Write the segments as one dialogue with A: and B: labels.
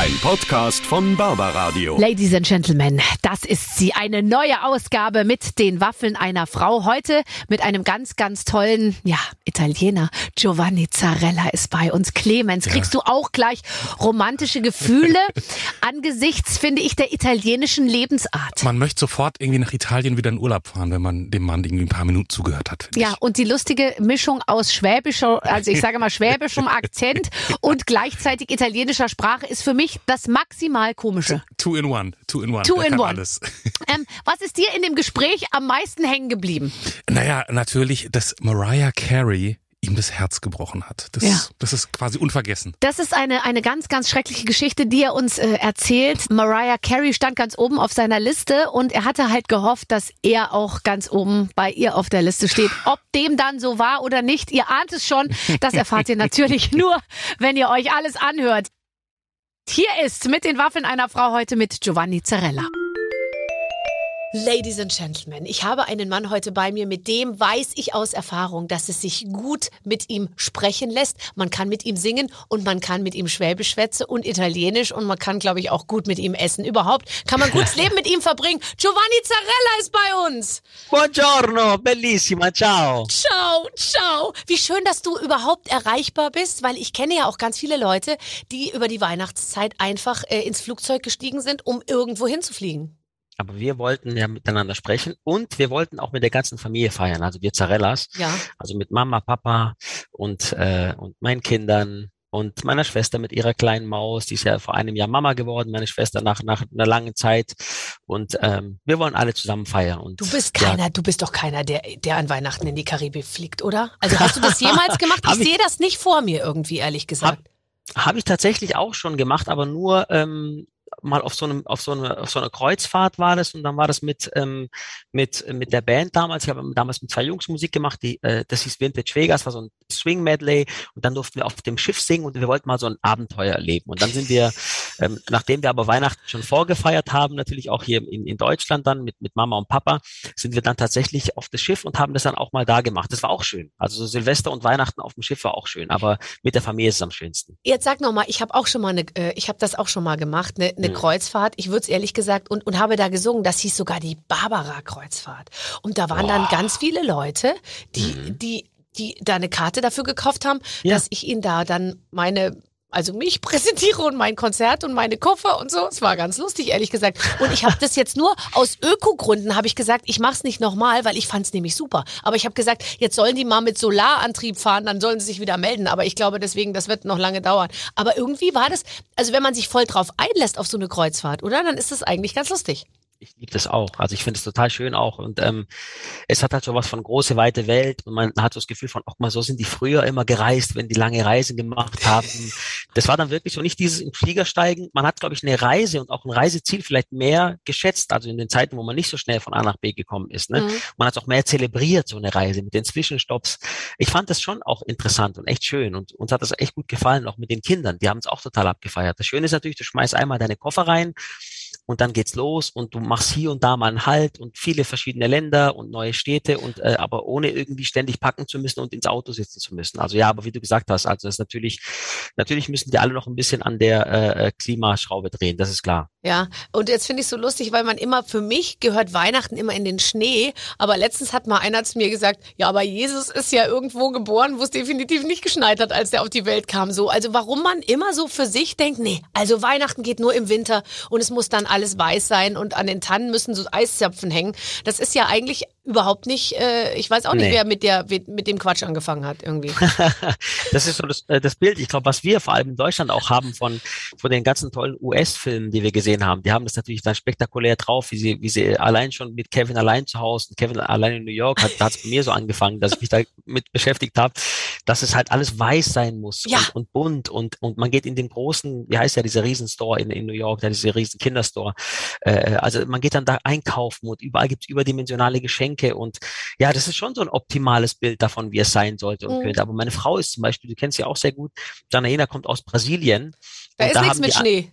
A: Ein Podcast von Barbaradio.
B: Ladies and Gentlemen, das ist sie, eine neue Ausgabe mit den Waffeln einer Frau. Heute mit einem ganz, ganz tollen, ja, Italiener. Giovanni Zarella ist bei uns. Clemens, kriegst du auch gleich romantische Gefühle angesichts, finde ich, der italienischen Lebensart?
C: Man möchte sofort irgendwie nach Italien wieder in Urlaub fahren, wenn man dem Mann irgendwie ein paar Minuten zugehört hat.
B: Ja, und die lustige Mischung aus schwäbischer, also ich sage mal schwäbischem Akzent und gleichzeitig italienischer Sprache ist für mich das maximal komische.
C: Two in one, two in one.
B: Two
C: Der
B: in one.
C: Alles.
B: Ähm, was ist dir in dem Gespräch am meisten hängen geblieben?
C: Naja, natürlich, dass Mariah Carey ihm das Herz gebrochen hat. Das,
B: Ja.
C: das ist quasi unvergessen.
B: Das ist eine, eine ganz, ganz schreckliche Geschichte, die er uns äh, erzählt. Mariah Carey stand ganz oben auf seiner Liste und er hatte halt gehofft, dass er auch ganz oben bei ihr auf der Liste steht. Ob dem dann so war oder nicht, ihr ahnt es schon. Das erfahrt ihr natürlich nur, wenn ihr euch alles anhört. Hier ist mit den Waffeln einer Frau heute mit Giovanni Zarella. Ladies and Gentlemen, ich habe einen Mann heute bei mir, mit dem weiß ich aus Erfahrung, dass es sich gut mit ihm sprechen lässt. Man kann mit ihm singen und man kann mit ihm Schwäbisch schwätzen und Italienisch und man kann, glaube ich, auch gut mit ihm essen. Überhaupt kann man gutes Leben mit ihm verbringen. Giovanni Zarella ist bei uns.
D: Buongiorno, bellissima, ciao.
B: Ciao, ciao. Wie schön, dass du überhaupt erreichbar bist, weil ich kenne ja auch ganz viele Leute, die über die Weihnachtszeit einfach äh, ins Flugzeug gestiegen sind, um irgendwo hinzufliegen.
D: Aber wir wollten ja miteinander sprechen und wir wollten auch mit der ganzen Familie feiern, also wir Zarellas,
B: Ja.
D: also mit Mama, Papa und, äh, und meinen Kindern und meiner Schwester mit ihrer kleinen Maus, die ist ja vor einem Jahr Mama geworden, meine Schwester nach, nach einer langen Zeit und ähm, wir wollen alle zusammen feiern. Und
B: Du bist
D: ja,
B: keiner, du bist doch keiner, der, der an Weihnachten in die Karibik fliegt, oder? Also hast du das jemals gemacht? Ich
D: Hab ich-
B: sehe das nicht vor mir irgendwie, ehrlich gesagt.
D: Habe ich tatsächlich auch schon gemacht, aber nur ähm, mal auf so einem auf so einer auf so einer Kreuzfahrt war das und dann war das mit ähm, mit mit der Band damals. Ich habe damals mit zwei Jungs Musik gemacht, die äh, das hieß Vintage Vegas, war so ein Swing Medley und dann durften wir auf dem Schiff singen und wir wollten mal so ein Abenteuer erleben und dann sind wir ähm, nachdem wir aber Weihnachten schon vorgefeiert haben, natürlich auch hier in, in Deutschland dann mit mit Mama und Papa, sind wir dann tatsächlich auf das Schiff und haben das dann auch mal da gemacht. Das war auch schön. Also so Silvester und Weihnachten auf dem Schiff war auch schön, aber mit der Familie ist es am schönsten.
B: Jetzt sag noch mal, ich habe auch schon mal eine, äh, ich habe das auch schon mal gemacht, eine, eine
D: Mhm.
B: Kreuzfahrt. Ich würde es ehrlich gesagt und und habe da gesungen. Das hieß sogar die Barbara Kreuzfahrt. Und da waren dann
D: Boah.
B: ganz viele Leute, die
D: Mhm.
B: die die da eine Karte dafür gekauft haben,
D: Ja.
B: dass ich ihnen da dann meine also mich präsentiere und mein Konzert und meine Koffer und so. Es war ganz lustig, ehrlich gesagt. Und ich habe das jetzt nur aus Ökogründen habe ich gesagt, ich mache es nicht nochmal, weil ich fand es nämlich super. Aber ich habe gesagt, jetzt sollen die mal mit Solarantrieb fahren, dann sollen sie sich wieder melden. Aber ich glaube deswegen, das wird noch lange dauern. Aber irgendwie war das, also wenn man sich voll drauf einlässt auf so eine Kreuzfahrt, oder? Dann ist das eigentlich ganz lustig.
D: Ich liebe das auch. Also ich finde es total schön auch. Und ähm, es hat halt so was von große, weite Welt. Und man hat so das Gefühl von, auch mal so sind die früher immer gereist, wenn die lange Reisen gemacht haben. Das war dann wirklich so nicht dieses im Flieger steigen. Man hat, glaube ich, eine Reise und auch ein Reiseziel vielleicht mehr geschätzt. Also in den Zeiten, wo man nicht so schnell von A nach B gekommen ist. Ne?
B: Mhm.
D: Man hat auch mehr zelebriert, so eine Reise mit den Zwischenstopps. Ich fand das schon auch interessant und echt schön. Und uns hat das echt gut gefallen, auch mit den Kindern. Die haben es auch total abgefeiert. Das Schöne ist natürlich, du schmeißt einmal deine Koffer rein und dann geht's los und du machst hier und da mal einen Halt und viele verschiedene Länder und neue Städte und äh, aber ohne irgendwie ständig packen zu müssen und ins Auto sitzen zu müssen. Also ja, aber wie du gesagt hast, also das ist natürlich, natürlich müssen die alle noch ein bisschen an der äh, äh, Klimaschraube drehen, das ist klar.
B: Ja, und jetzt finde ich so lustig, weil man immer, für mich gehört Weihnachten immer in den Schnee, aber letztens hat mal einer zu mir gesagt, ja, aber Jesus ist ja irgendwo geboren, wo es definitiv nicht geschneit hat, als der auf die Welt kam, so. Also warum man immer so für sich denkt, nee, also Weihnachten geht nur im Winter und es muss dann alles weiß sein und an den Tannen müssen so Eiszapfen hängen. Das ist ja eigentlich überhaupt nicht, äh, ich weiß auch nicht,
D: Nee.
B: wer mit der, mit dem Quatsch angefangen hat, irgendwie.
D: das ist so das, äh, das Bild, ich glaube, was wir vor allem in Deutschland auch haben von, von den ganzen tollen US-Filmen, die wir gesehen haben. Die haben das natürlich dann spektakulär drauf, wie sie, wie sie allein schon mit Kevin allein zu Hause und Kevin allein in New York, hat, da hat es bei mir so angefangen, dass ich mich da mit beschäftigt habe, dass es halt alles weiß sein muss
B: Ja.
D: und, und bunt und, und man geht in den großen, wie heißt der, dieser Riesenstore in, in New York, der diese riesen Kinderstore. Äh, also man geht dann da einkaufen und überall gibt's überdimensionale Geschenke und ja, das ist schon so ein optimales Bild davon, wie es sein sollte und
B: Mhm.
D: könnte. Aber meine Frau ist zum Beispiel, du kennst sie auch sehr gut, Janaina kommt aus Brasilien.
B: Da ist nichts mit Schnee.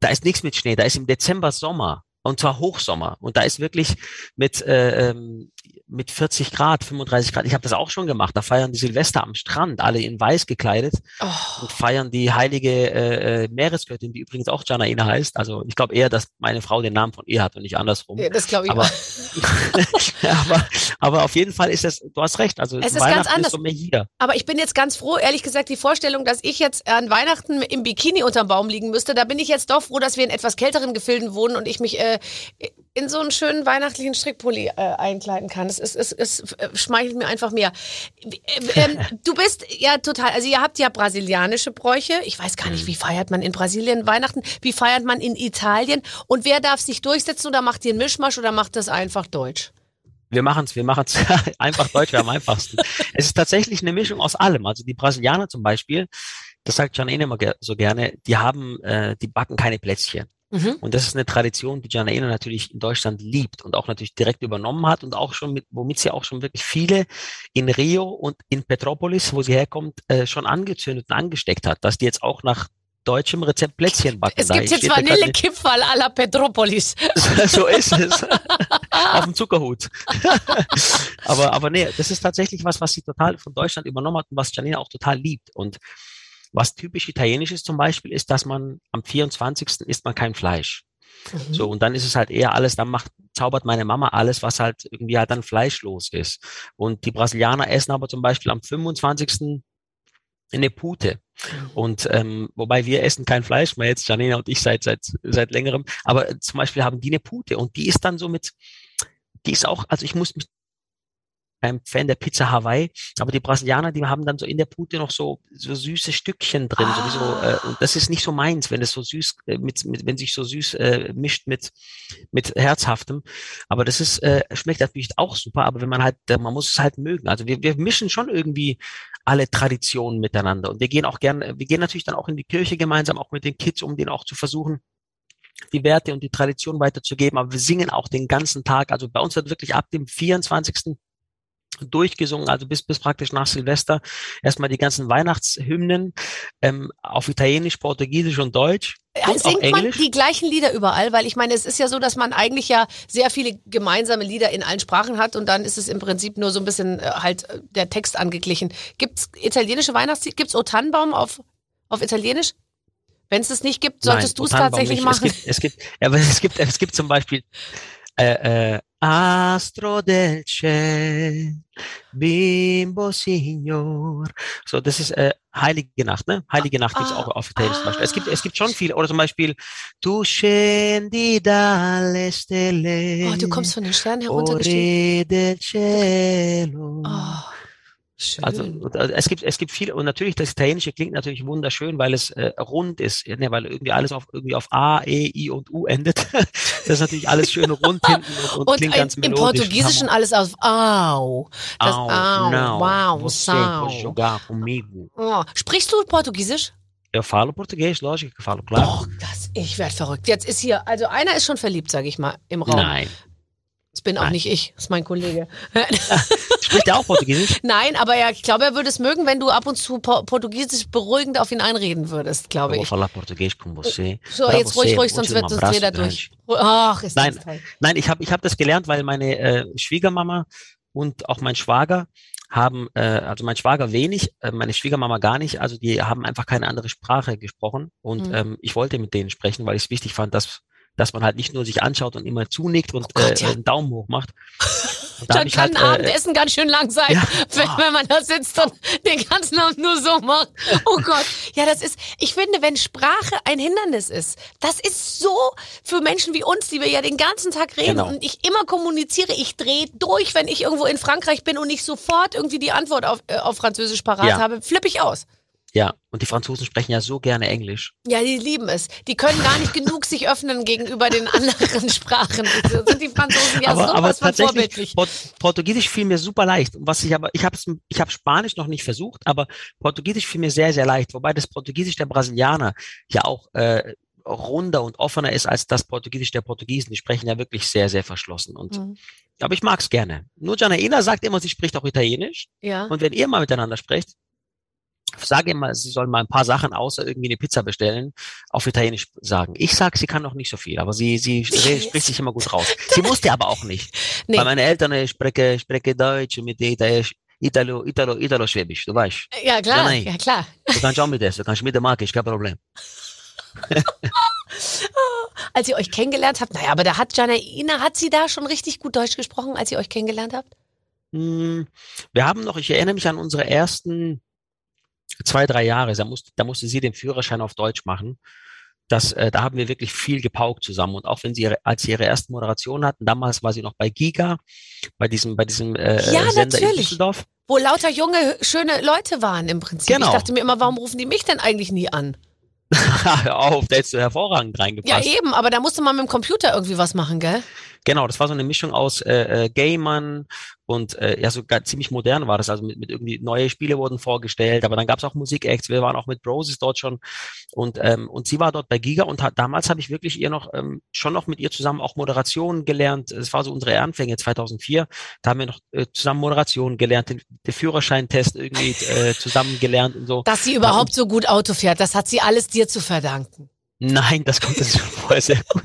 D: Da ist nichts mit Schnee, da ist im Dezember Sommer. Und zwar Hochsommer. Und da ist wirklich mit, äh, ähm, mit 40 Grad, 35 Grad. Ich habe das auch schon gemacht. Da feiern die Silvester am Strand, alle in weiß gekleidet
B: Oh.
D: und feiern die heilige äh, äh, Meeresgöttin, die übrigens auch Janaina heißt. Also ich glaube eher, dass meine Frau den Namen von ihr hat und nicht andersrum.
B: Ja, das glaube ich
D: Aber,
B: auch.
D: aber, aber auf jeden Fall ist das, du hast recht. Also
B: Es ist ganz anders.
D: ist hier.
B: Aber ich bin jetzt ganz froh, ehrlich gesagt, die Vorstellung, dass ich jetzt an Weihnachten im Bikini unterm Baum liegen müsste, da bin ich jetzt doch froh, dass wir in etwas kälteren Gefilden wohnen und ich mich äh, in so einen schönen weihnachtlichen Strickpulli äh, einkleiden kann. Es, es, es, es äh, schmeichelt mir einfach mehr. Wie- äh, ähm, du bist ja total, also ihr habt ja brasilianische Bräuche. Ich weiß gar nicht, wie feiert man in Brasilien Weihnachten? Wie feiert man in Italien? Und wer darf sich durchsetzen oder macht ihr einen Mischmasch oder macht das einfach Deutsch?
D: Wir machen's, wir machen's einfach Deutsch am einfachsten. Es ist tatsächlich eine Mischung aus allem. Also die Brasilianer zum Beispiel, das sagt Janine immer ge- so gerne, die haben, äh, die backen keine Plätzchen.
B: Mhm.
D: Und das ist eine Tradition, die Janaina natürlich in Deutschland liebt und auch natürlich direkt übernommen hat und auch schon mit, womit sie auch schon wirklich viele in Rio und in Petropolis, wo sie herkommt, äh, schon angezündet und angesteckt hat, dass die jetzt auch nach deutschem Rezept Plätzchen backen.
B: Es gibt jetzt
D: da gerade
B: Vanillekipferl à la Petropolis.
D: so ist es. Auf dem Zuckerhut. aber, aber nee, das ist tatsächlich was, was sie total von Deutschland übernommen hat und was Janina auch total liebt. Und was typisch italienisch ist zum Beispiel, ist, dass man am 24. isst man kein Fleisch.
B: Mhm.
D: So, und dann ist es halt eher alles, dann macht, zaubert meine Mama alles, was halt irgendwie halt dann fleischlos ist. Und die Brasilianer essen aber zum Beispiel am 25. eine Pute. Und ähm, wobei wir essen kein Fleisch mehr jetzt, Janina und ich seit seit seit längerem, aber zum Beispiel haben die eine Pute und die ist dann so mit, die ist auch, also ich muss mich kein Fan der Pizza Hawaii, aber die Brasilianer, die haben dann so in der Pute noch so so süße Stückchen drin,
B: Ah.
D: sowieso, äh, und das ist nicht so meins, wenn es so süß äh, mit, mit wenn sich so süß äh, mischt mit mit herzhaftem, aber das ist äh, schmeckt natürlich auch super, aber wenn man halt äh, man muss es halt mögen. Also wir wir mischen schon irgendwie alle Traditionen miteinander und wir gehen auch gern, wir gehen natürlich dann auch in die Kirche gemeinsam auch mit den Kids, um denen auch zu versuchen die Werte und die Tradition weiterzugeben, aber wir singen auch den ganzen Tag. Also bei uns wird wirklich ab dem 24 durchgesungen, also bis, bis praktisch nach Silvester erstmal die ganzen Weihnachtshymnen ähm, auf Italienisch, Portugiesisch und Deutsch und auch
B: Singt man
D: Englisch.
B: die gleichen Lieder überall? Weil ich meine, es ist ja so, dass man eigentlich ja sehr viele gemeinsame Lieder in allen Sprachen hat und dann ist es im Prinzip nur so ein bisschen äh, halt äh, der Text angeglichen. Gibt's italienische Weihnachtslieder? Gibt's O Tannenbaum auf, auf Italienisch? Wenn es das nicht gibt, solltest du es tatsächlich
D: nicht.
B: machen.
D: Es gibt, es gibt, ja, aber es gibt, es gibt zum Beispiel äh, äh, Astro del Ciel, Bimbo Signor. So, das ist äh, Heilige Nacht, ne? Heilige Nacht gibt's
B: Ah,
D: auch auf Italienisch zum Beispiel. Es gibt,
B: ah.
D: es gibt schon viele. Oder zum Beispiel Tu scendi dalle stelle.
B: Oh, du kommst von den Sternen heruntergestiegen.
D: Ore del cielo.
B: Oh, schön.
D: Also und, äh, es gibt es gibt viel und natürlich das Italienische klingt natürlich wunderschön, weil es äh, rund ist, ja, ne, weil irgendwie alles auf irgendwie auf A, E, I und U endet. das ist natürlich alles schön rund hinten und, und,
B: und
D: klingt
B: ein,
D: ganz
B: im
D: melodisch.
B: Portugiesischen alles auf Au. Das
D: Au,
B: Au,
D: não,
B: wow,
D: comigo.
B: Oh. Sprichst du Portugiesisch?
D: Eu falo português, lógico falo, claro.
B: Doch, das, ich werde verrückt. Jetzt ist hier, also einer ist schon verliebt, sage ich mal, im Raum.
D: Nein.
B: Das bin auch
D: Nein.
B: nicht ich, das ist mein Kollege.
D: Spricht er auch Portugiesisch?
B: Nein, aber ja, ich glaube, er würde es mögen, wenn du ab und zu po Portugiesisch beruhigend auf ihn einreden würdest, glaube ich.
D: falar português com você.
B: So,
D: Pra
B: jetzt ruhig,
D: você,
B: ruhig, sonst wird uns jeder durch. Ach, ist
D: Nein.
B: das toll.
D: Nein, ich habe ich hab das gelernt, weil meine äh, Schwiegermama und auch mein Schwager haben, äh, also mein Schwager wenig, äh, meine Schwiegermama gar nicht, also die haben einfach keine andere Sprache gesprochen und
B: Mhm.
D: ähm, ich wollte mit denen sprechen, weil ich es wichtig fand, dass dass man halt nicht nur sich anschaut und immer zunickt und
B: Oh Gott,
D: äh,
B: ja.
D: einen Daumen hoch macht. Da
B: Dann
D: ich
B: kann
D: halt,
B: ein
D: äh,
B: Abendessen ganz schön lang sein,
D: ja.
B: wenn,
D: Ah.
B: wenn man da sitzt und den ganzen Abend nur so macht. Oh Gott. Ja, das ist, ich finde, wenn Sprache ein Hindernis ist, das ist so für Menschen wie uns, die wir ja den ganzen Tag reden
D: Genau.
B: und ich immer kommuniziere, ich drehe durch, wenn ich irgendwo in Frankreich bin und nicht sofort irgendwie die Antwort auf, äh, auf Französisch parat
D: Ja.
B: habe, flippe ich aus.
D: Ja, und die Franzosen sprechen ja so gerne Englisch.
B: Ja, die lieben es. Die können gar nicht genug sich öffnen gegenüber den anderen Sprachen. So sind die Franzosen ja
D: aber, aber
B: sowas von
D: tatsächlich,
B: vorbildlich.
D: Port Portugiesisch fiel mir super leicht. Was ich aber, ich habe ich hab Spanisch noch nicht versucht, aber Portugiesisch fiel mir sehr, sehr leicht. Wobei das Portugiesisch der Brasilianer ja auch äh, runder und offener ist als das Portugiesisch der Portugiesen. Die sprechen ja wirklich sehr, sehr verschlossen. Und
B: Mhm.
D: aber ich mag's gerne. Nur Janaina sagt immer, sie spricht auch Italienisch.
B: Ja.
D: Und wenn ihr mal miteinander sprecht, sage immer, sie soll mal ein paar Sachen außer irgendwie eine Pizza bestellen, auf Italienisch sagen. Ich sag, sie kann noch nicht so viel, aber sie, sie spricht sich immer gut raus. Sie musste aber auch nicht. Nee. Bei meinen Eltern ich spreche, spreche Deutsch mit Italienisch. Italo, Italo, Italo-Schwäbisch, du weißt.
B: Ja, klar, ja, klar.
D: Du kannst auch mit essen, du kannst mit der Marke, ist kein Problem.
B: als ihr euch kennengelernt habt, naja, aber da hat Janaina, hat sie da schon richtig gut Deutsch gesprochen, als ihr euch kennengelernt habt?
D: Hm, wir haben noch, ich erinnere mich an unsere ersten zwei, drei Jahre, da musste, da musste sie den Führerschein auf Deutsch machen. Das, äh, da haben wir wirklich viel gepaukt zusammen. Und auch wenn sie ihre, als sie ihre erste Moderation hatten, damals war sie noch bei Giga, bei diesem, bei diesem äh,
B: ja,
D: Sender
B: natürlich.
D: in Düsseldorf.
B: Wo lauter junge, schöne Leute waren im Prinzip.
D: Genau.
B: Ich dachte mir immer, warum rufen die mich denn eigentlich nie an?
D: Hör auf, der hättest du hervorragend reingepasst.
B: Ja, eben, aber da musste man mit dem Computer irgendwie was machen, gell?
D: Genau, das war so eine Mischung aus äh, äh, Gamern und äh, ja, so gar, ziemlich modern war das. Also mit, mit irgendwie neue Spiele wurden vorgestellt, aber dann gab es auch Musikacts. Wir waren auch mit Broses dort schon und ähm, und sie war dort bei Giga und hat, damals habe ich wirklich ihr noch ähm, schon noch mit ihr zusammen auch Moderation gelernt. Es war so unsere Anfänge 2004. Da haben wir noch äh, zusammen Moderation gelernt, den, den Führerscheintest irgendwie äh, zusammen gelernt und so.
B: Dass sie überhaupt so gut Auto fährt, das hat sie alles dir zu verdanken.
D: Nein, das kommt schon vorher sehr gut.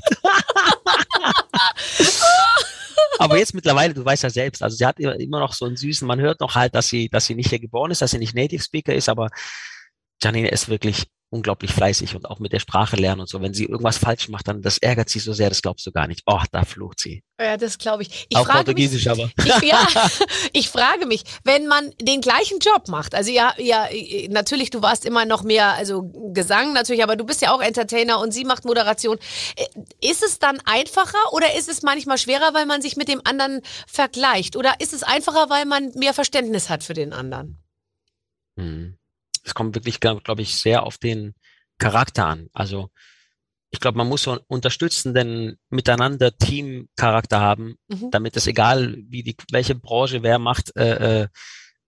D: Aber jetzt mittlerweile, du weißt ja selbst, also sie hat immer noch so einen süßen, man hört noch halt, dass sie, dass sie nicht hier geboren ist, dass sie nicht Native Speaker ist, aber Janine ist wirklich unglaublich fleißig und auch mit der Sprache lernen und so. Wenn sie irgendwas falsch macht, dann das ärgert sie so sehr, das glaubst du gar nicht. Oh, da flucht sie.
B: Ja, das glaube ich. ich.
D: Auch Portugiesisch
B: mich,
D: aber.
B: Ich, ja, ich frage mich, wenn man den gleichen Job macht, also ja, ja, natürlich, du warst immer noch mehr, also Gesang natürlich, aber du bist ja auch Entertainer und sie macht Moderation. Äh, ist es dann einfacher oder ist es manchmal schwerer, weil man sich mit dem anderen vergleicht? Oder ist es einfacher, weil man mehr Verständnis hat für den anderen?
D: Hm es kommt wirklich, glaube glaub ich, sehr auf den Charakter an. Also ich glaube, man muss so einen unterstützenden Miteinander Team-Charakter haben, mhm. damit es egal, wie die welche Branche wer macht, äh, äh,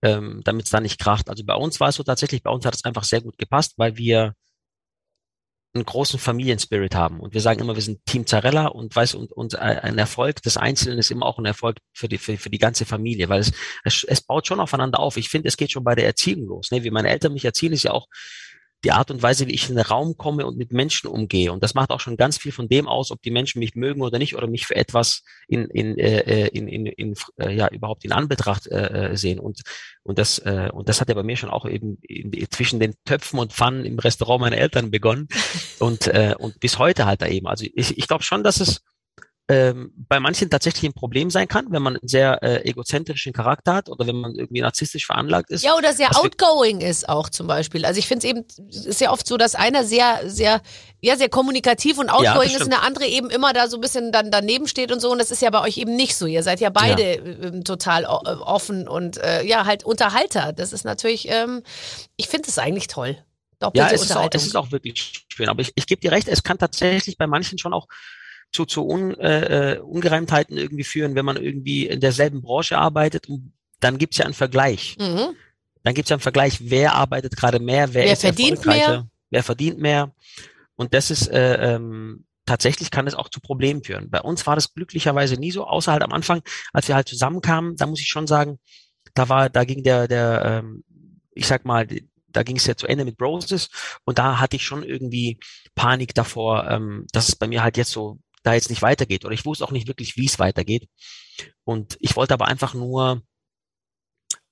D: ähm, damit es da nicht kracht. Also bei uns war es so tatsächlich, bei uns hat es einfach sehr gut gepasst, weil wir einen großen Familienspirit haben. Und wir sagen immer, wir sind Team Zarella und weiß und, und ein Erfolg des Einzelnen ist immer auch ein Erfolg für die, für, für die ganze Familie, weil es, es, es baut schon aufeinander auf. Ich finde, es geht schon bei der Erziehung los. Ne? Wie meine Eltern mich erziehen, ist ja auch die Art und Weise, wie ich in den Raum komme und mit Menschen umgehe. Und das macht auch schon ganz viel von dem aus, ob die Menschen mich mögen oder nicht oder mich für etwas in, in, äh, in, in, in äh, ja überhaupt in Anbetracht äh, äh, sehen. Und und das äh, und das hat ja bei mir schon auch eben in, zwischen den Töpfen und Pfannen im Restaurant meiner Eltern begonnen und äh, und bis heute halt da eben. Also ich, ich glaube schon, dass es ähm, bei manchen tatsächlich ein Problem sein kann, wenn man einen sehr äh, egozentrischen Charakter hat oder wenn man irgendwie narzisstisch veranlagt ist.
B: Ja, oder sehr outgoing ist auch zum Beispiel. Also ich finde es eben sehr oft so, dass einer sehr, sehr, ja, sehr kommunikativ und outgoing ja, ist und der andere eben immer da so ein bisschen dann daneben steht und so. Und das ist ja bei euch eben nicht so. Ihr seid ja beide ja. Ähm, total äh, offen und äh, ja, halt Unterhalter. Das ist natürlich, ähm, ich finde es eigentlich toll.
D: Doppelte ja, es ist, auch, es ist auch wirklich schön. Aber ich, ich gebe dir recht, es kann tatsächlich bei manchen schon auch zu, zu Un, äh, äh, Ungereimtheiten irgendwie führen, wenn man irgendwie in derselben Branche arbeitet. Und dann gibt's ja einen Vergleich. Mhm. Dann gibt's ja einen Vergleich, wer arbeitet gerade mehr, wer,
B: wer
D: ist
B: verdient mehr,
D: wer verdient mehr. Und das ist äh, ähm, tatsächlich kann es auch zu Problemen führen. Bei uns war das glücklicherweise nie so, außer halt am Anfang, als wir halt zusammenkamen, da muss ich schon sagen, da war, da ging der, der, ähm, ich sag mal, da ging es ja zu Ende mit Broses und da hatte ich schon irgendwie Panik davor, ähm, dass es bei mir halt jetzt so da jetzt nicht weitergeht. Oder ich wusste auch nicht wirklich, wie es weitergeht. Und ich wollte aber einfach nur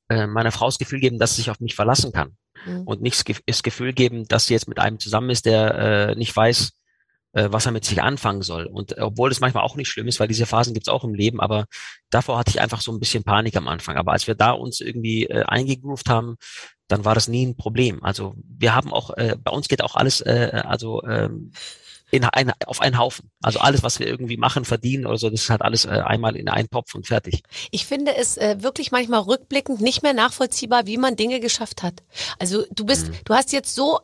D: äh, meiner Frau das Gefühl geben, dass sie sich auf mich verlassen kann. Mhm. Und nicht das Gefühl geben, dass sie jetzt mit einem zusammen ist, der äh, nicht weiß, äh, was er mit sich anfangen soll. Und obwohl das manchmal auch nicht schlimm ist, weil diese Phasen gibt's auch im Leben, aber davor hatte ich einfach so ein bisschen Panik am Anfang. Aber als wir da uns irgendwie äh, eingegroovt haben, dann war das nie ein Problem. Also wir haben auch, äh, bei uns geht auch alles, äh, also ähm, in ein, auf einen Haufen. Also alles, was wir irgendwie machen, verdienen oder so, das ist halt alles äh, einmal in einen Topf und fertig.
B: Ich finde es äh, wirklich manchmal rückblickend nicht mehr nachvollziehbar, wie man Dinge geschafft hat. Also du bist, mhm. du hast jetzt so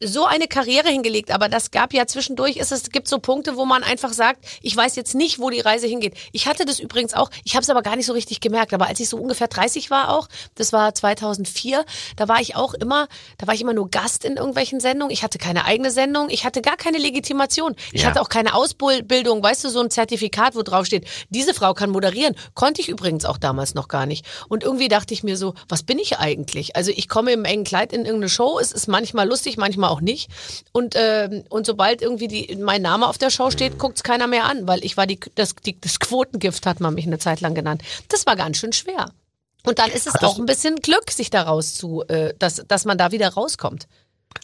B: so eine Karriere hingelegt, aber das gab ja zwischendurch, ist es gibt so Punkte, wo man einfach sagt, ich weiß jetzt nicht, wo die Reise hingeht. Ich hatte das übrigens auch, ich habe es aber gar nicht so richtig gemerkt, aber als ich so ungefähr 30 war auch, das war 2004, da war ich auch immer, da war ich immer nur Gast in irgendwelchen Sendungen. Ich hatte keine eigene Sendung, ich hatte gar keine Legitimation. Ich
D: Ja.
B: hatte auch keine Ausbildung, weißt du, so ein Zertifikat, wo drauf steht, diese Frau kann moderieren. Konnte ich übrigens auch damals noch gar nicht. Und irgendwie dachte ich mir so, was bin ich eigentlich? Also ich komme im engen Kleid in irgendeine Show, es ist manchmal lustig, manchmal auch nicht. Und, ähm, und sobald irgendwie die, mein Name auf der Show steht, guckt's keiner mehr an, weil ich war die, das, die, das Quotengift, hat man mich eine Zeit lang genannt. Das war ganz schön schwer. Und dann ist es
D: Hattest
B: auch ein bisschen Glück, sich daraus zu, äh, dass, dass man da wieder rauskommt.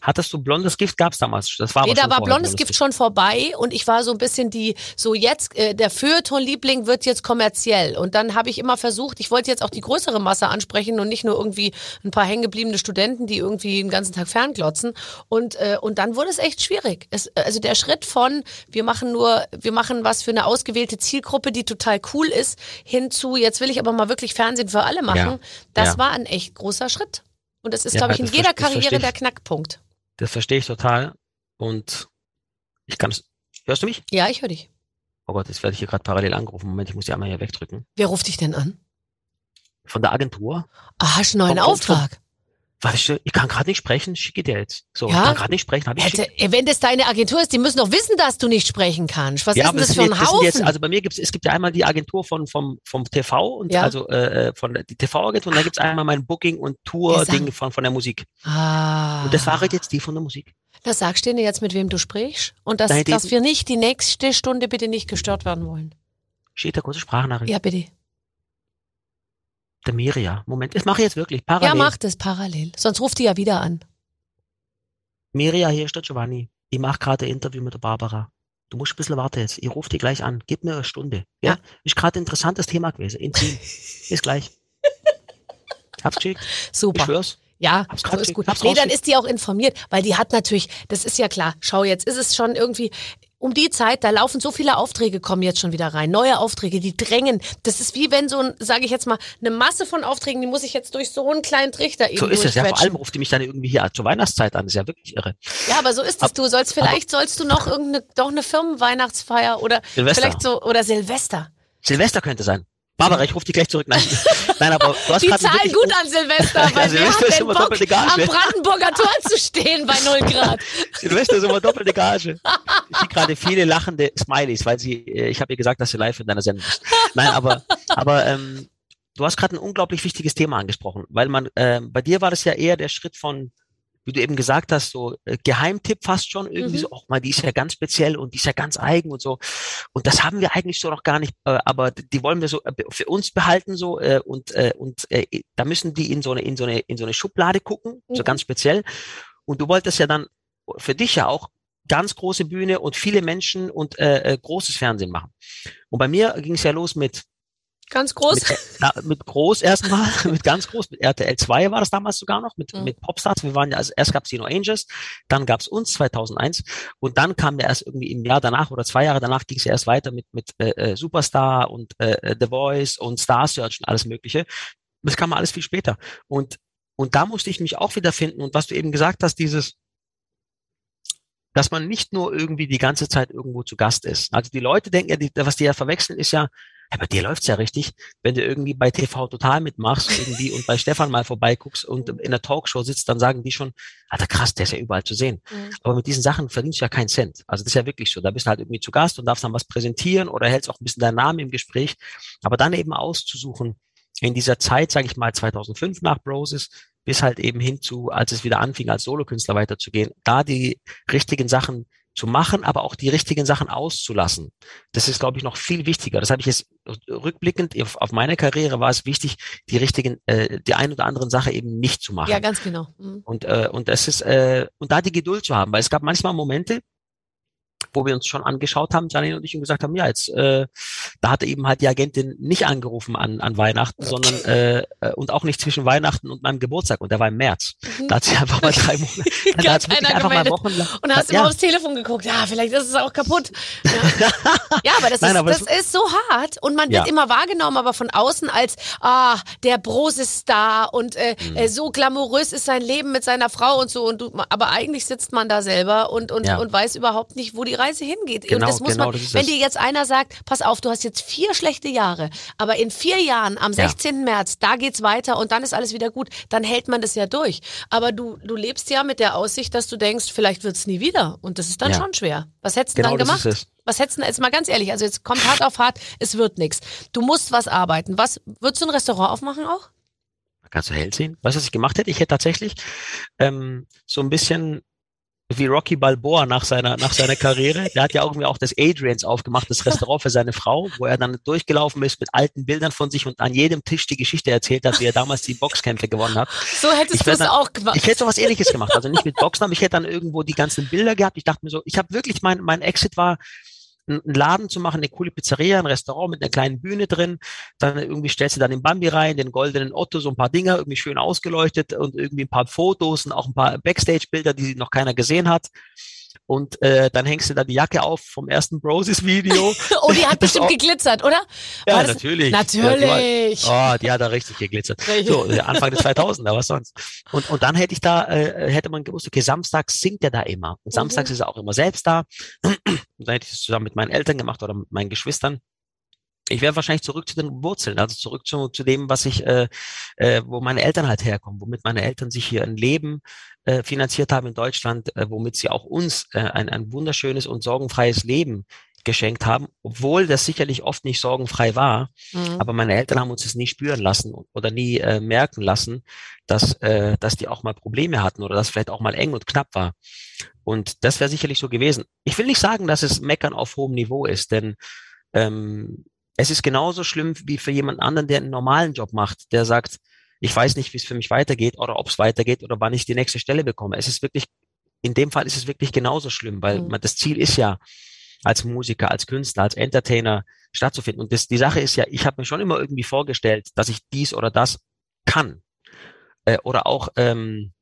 D: Hattest du blondes Gift? Gab's damals? Das war
B: Nee, da war blondes Gift schon vorbei und ich war so ein bisschen die, so jetzt, äh, der Feuilleton-Liebling wird jetzt kommerziell. Und dann habe ich immer versucht, ich wollte jetzt auch die größere Masse ansprechen und nicht nur irgendwie ein paar hängengebliebene Studenten, die irgendwie den ganzen Tag fernglotzen. Und, äh, und dann wurde es echt schwierig. Es, also der Schritt von, wir machen nur, wir machen was für eine ausgewählte Zielgruppe, die total cool ist, hin zu, jetzt will ich aber mal wirklich Fernsehen für alle machen,
D: Ja.
B: das
D: Ja.
B: war ein echt großer Schritt. Und das ist,
D: Ja,
B: glaube ich, in jeder Karriere der Knackpunkt.
D: Das verstehe ich total. Und ich kann es. Hörst du mich?
B: Ja, ich höre dich.
D: Oh Gott, jetzt werde ich hier gerade parallel angerufen. Moment, ich muss die einmal hier wegdrücken.
B: Wer ruft dich denn an?
D: Von der Agentur.
B: Ah, hast du einen neuen Auftrag?
D: Du, ich kann gerade nicht sprechen, schicke dir jetzt. So,
B: Ja?
D: ich kann gerade nicht sprechen, habe ich
B: Hätte, wenn das deine Agentur ist, die müssen doch wissen, dass du nicht sprechen kannst. Was
D: Ja,
B: ist denn das
D: sind
B: für ein
D: das
B: Haufen?
D: Jetzt, also bei mir gibt's, es gibt ja einmal die Agentur von vom vom TV und
B: Ja.
D: also äh, von der die TV-Agentur und dann gibt's einmal mein Booking und Tour-Ding von von der Musik.
B: ah.
D: Und das war jetzt die von der Musik.
B: Das sagst du dir jetzt, mit wem du sprichst? Und dass,
D: Nein,
B: dass wir nicht die nächste Stunde bitte nicht gestört werden wollen.
D: Steht da kurze Sprachnachricht.
B: Ja, bitte.
D: Der Miria. Moment, das mache ich jetzt wirklich parallel.
B: Ja, mach das parallel. Sonst ruft die ja wieder an.
D: Miria, hier ist der Giovanni. Ich mache gerade ein Interview mit der Barbara. Du musst ein bisschen warten jetzt. Ich rufe die gleich an. Gib mir eine Stunde. Ja?
B: Ja.
D: Ist gerade ein interessantes Thema gewesen. Intim. Bis gleich. Hab's geschickt. Ich
B: Super.
D: schwör's.
B: Ja,
D: Hab's
B: so ist gut.
D: Hab's
B: Nee, dann ist die auch informiert, weil die hat natürlich, das ist ja klar, schau, jetzt ist es schon irgendwie, um die Zeit, da laufen so viele Aufträge, kommen jetzt schon wieder rein. Neue Aufträge, die drängen. Das ist wie wenn so ein, sage ich jetzt mal, eine Masse von Aufträgen, die muss ich jetzt durch so einen kleinen Trichter eben
D: So ist es ja. Vor allem ruft die mich dann irgendwie hier zur Weihnachtszeit an. Das ist ja wirklich irre.
B: Ja, aber so ist es. Du sollst vielleicht sollst du noch irgendeine doch eine Firmenweihnachtsfeier oder
D: Silvester.
B: vielleicht so oder Silvester.
D: Silvester könnte sein. Barbara, ich rufe die gleich zurück. Nein, nein, aber du hast
B: Die
D: gerade
B: zahlen
D: wirklich-
B: gut an Silvester,
D: Ja,
B: weil wer
D: Silvester ist immer
B: Bock,
D: doppelte Gage.
B: am Brandenburger Tor zu stehen bei 0 Grad?
D: Silvester ist immer doppelte Gage. Ich sehe gerade viele lachende Smileys, weil sie, äh, ich habe ihr gesagt, dass sie live in deiner Sendung ist. Nein, aber, aber ähm, du hast gerade ein unglaublich wichtiges Thema angesprochen, weil man, ähm, bei dir war das ja eher der Schritt von, wie du eben gesagt hast, so äh, Geheimtipp fast schon irgendwie
B: Mhm.
D: so, auch mal, die ist ja ganz speziell und die ist ja ganz eigen und so. Und das haben wir eigentlich so noch gar nicht, äh, aber die wollen wir so äh, für uns behalten so äh, und äh, und äh, da müssen die in so eine in so eine in so eine Schublade gucken, so
B: Mhm.
D: ganz speziell. Und du wolltest ja dann für dich ja auch ganz große Bühne und viele Menschen und äh, äh, großes Fernsehen machen. Und bei mir ging es ja los mit
B: Ganz groß.
D: mit, na, mit groß erstmal, mit ganz groß, mit RTL 2 war das damals sogar noch, mit,
B: Mhm.
D: mit Popstars. Wir waren ja, also erst gab's die No Angels, dann gab's uns 2001 und dann kam ja erst irgendwie im Jahr danach oder zwei Jahre danach ging es ja erst weiter mit, mit äh, äh, Superstar und äh, äh, The Voice und Star Search und alles mögliche. Das kam alles viel später. Und, und da musste ich mich auch wiederfinden und was du eben gesagt hast, dieses, dass man nicht nur irgendwie die ganze Zeit irgendwo zu Gast ist. Also die Leute denken ja, die, was die ja verwechseln, ist ja, ja, bei dir läuft's ja richtig, wenn du irgendwie bei TV total mitmachst irgendwie und bei Stefan mal vorbeiguckst und in der Talkshow sitzt, dann sagen die schon, Alter krass, der ist ja überall zu sehen.
B: Mhm.
D: Aber mit diesen Sachen verdienst du ja keinen Cent. Also das ist ja wirklich so. Da bist du halt irgendwie zu Gast und darfst dann was präsentieren oder hältst auch ein bisschen deinen Namen im Gespräch. Aber dann eben auszusuchen, in dieser Zeit, sage ich mal 2005 nach Broses, bis halt eben hin zu, als es wieder anfing, als Solokünstler weiterzugehen, da die richtigen Sachen zu machen, aber auch die richtigen Sachen auszulassen. Das ist, glaube ich, noch viel wichtiger. Das habe ich jetzt rückblickend auf, auf meine Karriere war es wichtig, die richtigen, äh, die ein oder anderen Sache eben nicht zu machen.
B: Ja, ganz genau. Mhm.
D: Und, äh, und das ist, äh, und da die Geduld zu haben, weil es gab manchmal Momente, wo wir uns schon angeschaut haben, Janine und ich, und gesagt haben, ja, jetzt, äh, da hatte eben halt die Agentin nicht angerufen an, an Weihnachten, sondern äh, äh, und auch nicht zwischen Weihnachten und meinem Geburtstag und der war im März.
B: Mhm.
D: Da hat sie einfach mal drei Monate, da hat sie einfach mal Wochen lang,
B: und hast du
D: ja.
B: mal aufs Telefon geguckt, ja, vielleicht ist es auch kaputt. Ja, ja aber das,
D: Nein,
B: ist,
D: aber
B: das ist so hart und man wird
D: Ja.
B: immer wahrgenommen, aber von außen als, ah, der Brose Star und äh,
D: Mhm.
B: äh, so glamourös ist sein Leben mit seiner Frau und so und du, aber eigentlich sitzt man da selber und, und,
D: Ja.
B: und weiß überhaupt nicht, wo die Reise hingeht.
D: Genau,
B: und das muss
D: genau,
B: man,
D: das ist
B: wenn
D: es.
B: dir jetzt einer sagt, pass auf, du hast jetzt vier schlechte Jahre, aber in vier Jahren, am
D: Ja.
B: 16. März, da geht's weiter und dann ist alles wieder gut, dann hält man das ja durch. Aber du, du lebst ja mit der Aussicht, dass du denkst, vielleicht wird's nie wieder. Und das ist dann
D: Ja.
B: schon schwer. Was hättest du
D: Genau,
B: dann gemacht?
D: es.
B: Was hättest du denn jetzt mal ganz ehrlich? Also jetzt kommt hart auf hart, es wird nichts. Du musst was arbeiten. Was würdest du ein Restaurant aufmachen auch?
D: Kannst du hell sehen? Weißt du, was ich gemacht hätte? Ich hätte tatsächlich ähm, so ein bisschen wie Rocky Balboa nach seiner, nach seiner Karriere. Der hat ja irgendwie auch das Adrians aufgemacht, das Restaurant für seine Frau, wo er dann durchgelaufen ist mit alten Bildern von sich und an jedem Tisch die Geschichte erzählt hat, wie er damals die Boxkämpfe gewonnen hat.
B: So hättest
D: Ich
B: du es auch gemacht.
D: Ich hätte sowas ähnliches gemacht. Also nicht mit Boxen, aber ich hätte dann irgendwo die ganzen Bilder gehabt. Ich dachte mir so, ich habe wirklich mein, mein Exit war, einen Laden zu machen, eine coole Pizzeria, ein Restaurant mit einer kleinen Bühne drin. Dann irgendwie stellst du dann den Bambi rein, den goldenen Otto, so ein paar Dinger, irgendwie schön ausgeleuchtet und irgendwie ein paar Fotos und auch ein paar Backstage-Bilder, die noch keiner gesehen hat. Und äh, dann hängst du da die Jacke auf vom ersten Broses-Video.
B: oh, die hat bestimmt geglitzert, oder?
D: Ja,
B: das-
D: natürlich.
B: Natürlich.
D: Ja, die war, oh, die hat da richtig geglitzert. So, äh, Anfang des 2000er, was sonst? Und, und dann hätte ich da, äh, hätte man gewusst, okay, samstags singt er da immer. Und samstags
B: Mhm.
D: ist er auch immer selbst da. Und dann hätte ich das zusammen mit meinen Eltern gemacht oder mit meinen Geschwistern. Ich wäre wahrscheinlich zurück zu den Wurzeln, also zurück zu, zu dem, was ich, äh, äh, wo meine Eltern halt herkommen, womit meine Eltern sich hier ein Leben äh, finanziert haben in Deutschland, äh, womit sie auch uns äh, ein, ein wunderschönes und sorgenfreies Leben geschenkt haben, obwohl das sicherlich oft nicht sorgenfrei war.
B: Mhm.
D: Aber meine Eltern haben uns das nie spüren lassen oder nie äh, merken lassen, dass, äh, dass die auch mal Probleme hatten oder dass vielleicht auch mal eng und knapp war. Und das wäre sicherlich so gewesen. Ich will nicht sagen, dass es Meckern auf hohem Niveau ist, denn ähm, es ist genauso schlimm wie für jemand anderen, der einen normalen Job macht, der sagt, ich weiß nicht, wie es für mich weitergeht oder ob es weitergeht oder wann ich die nächste Stelle bekomme. Es ist wirklich, in dem Fall ist es wirklich genauso schlimm, weil
B: Mhm.
D: man, das Ziel ist ja, als Musiker, als Künstler, als Entertainer stattzufinden. Und das, die Sache ist ja, ich habe mir schon immer irgendwie vorgestellt, dass ich dies oder das kann. Äh, oder auch ähm,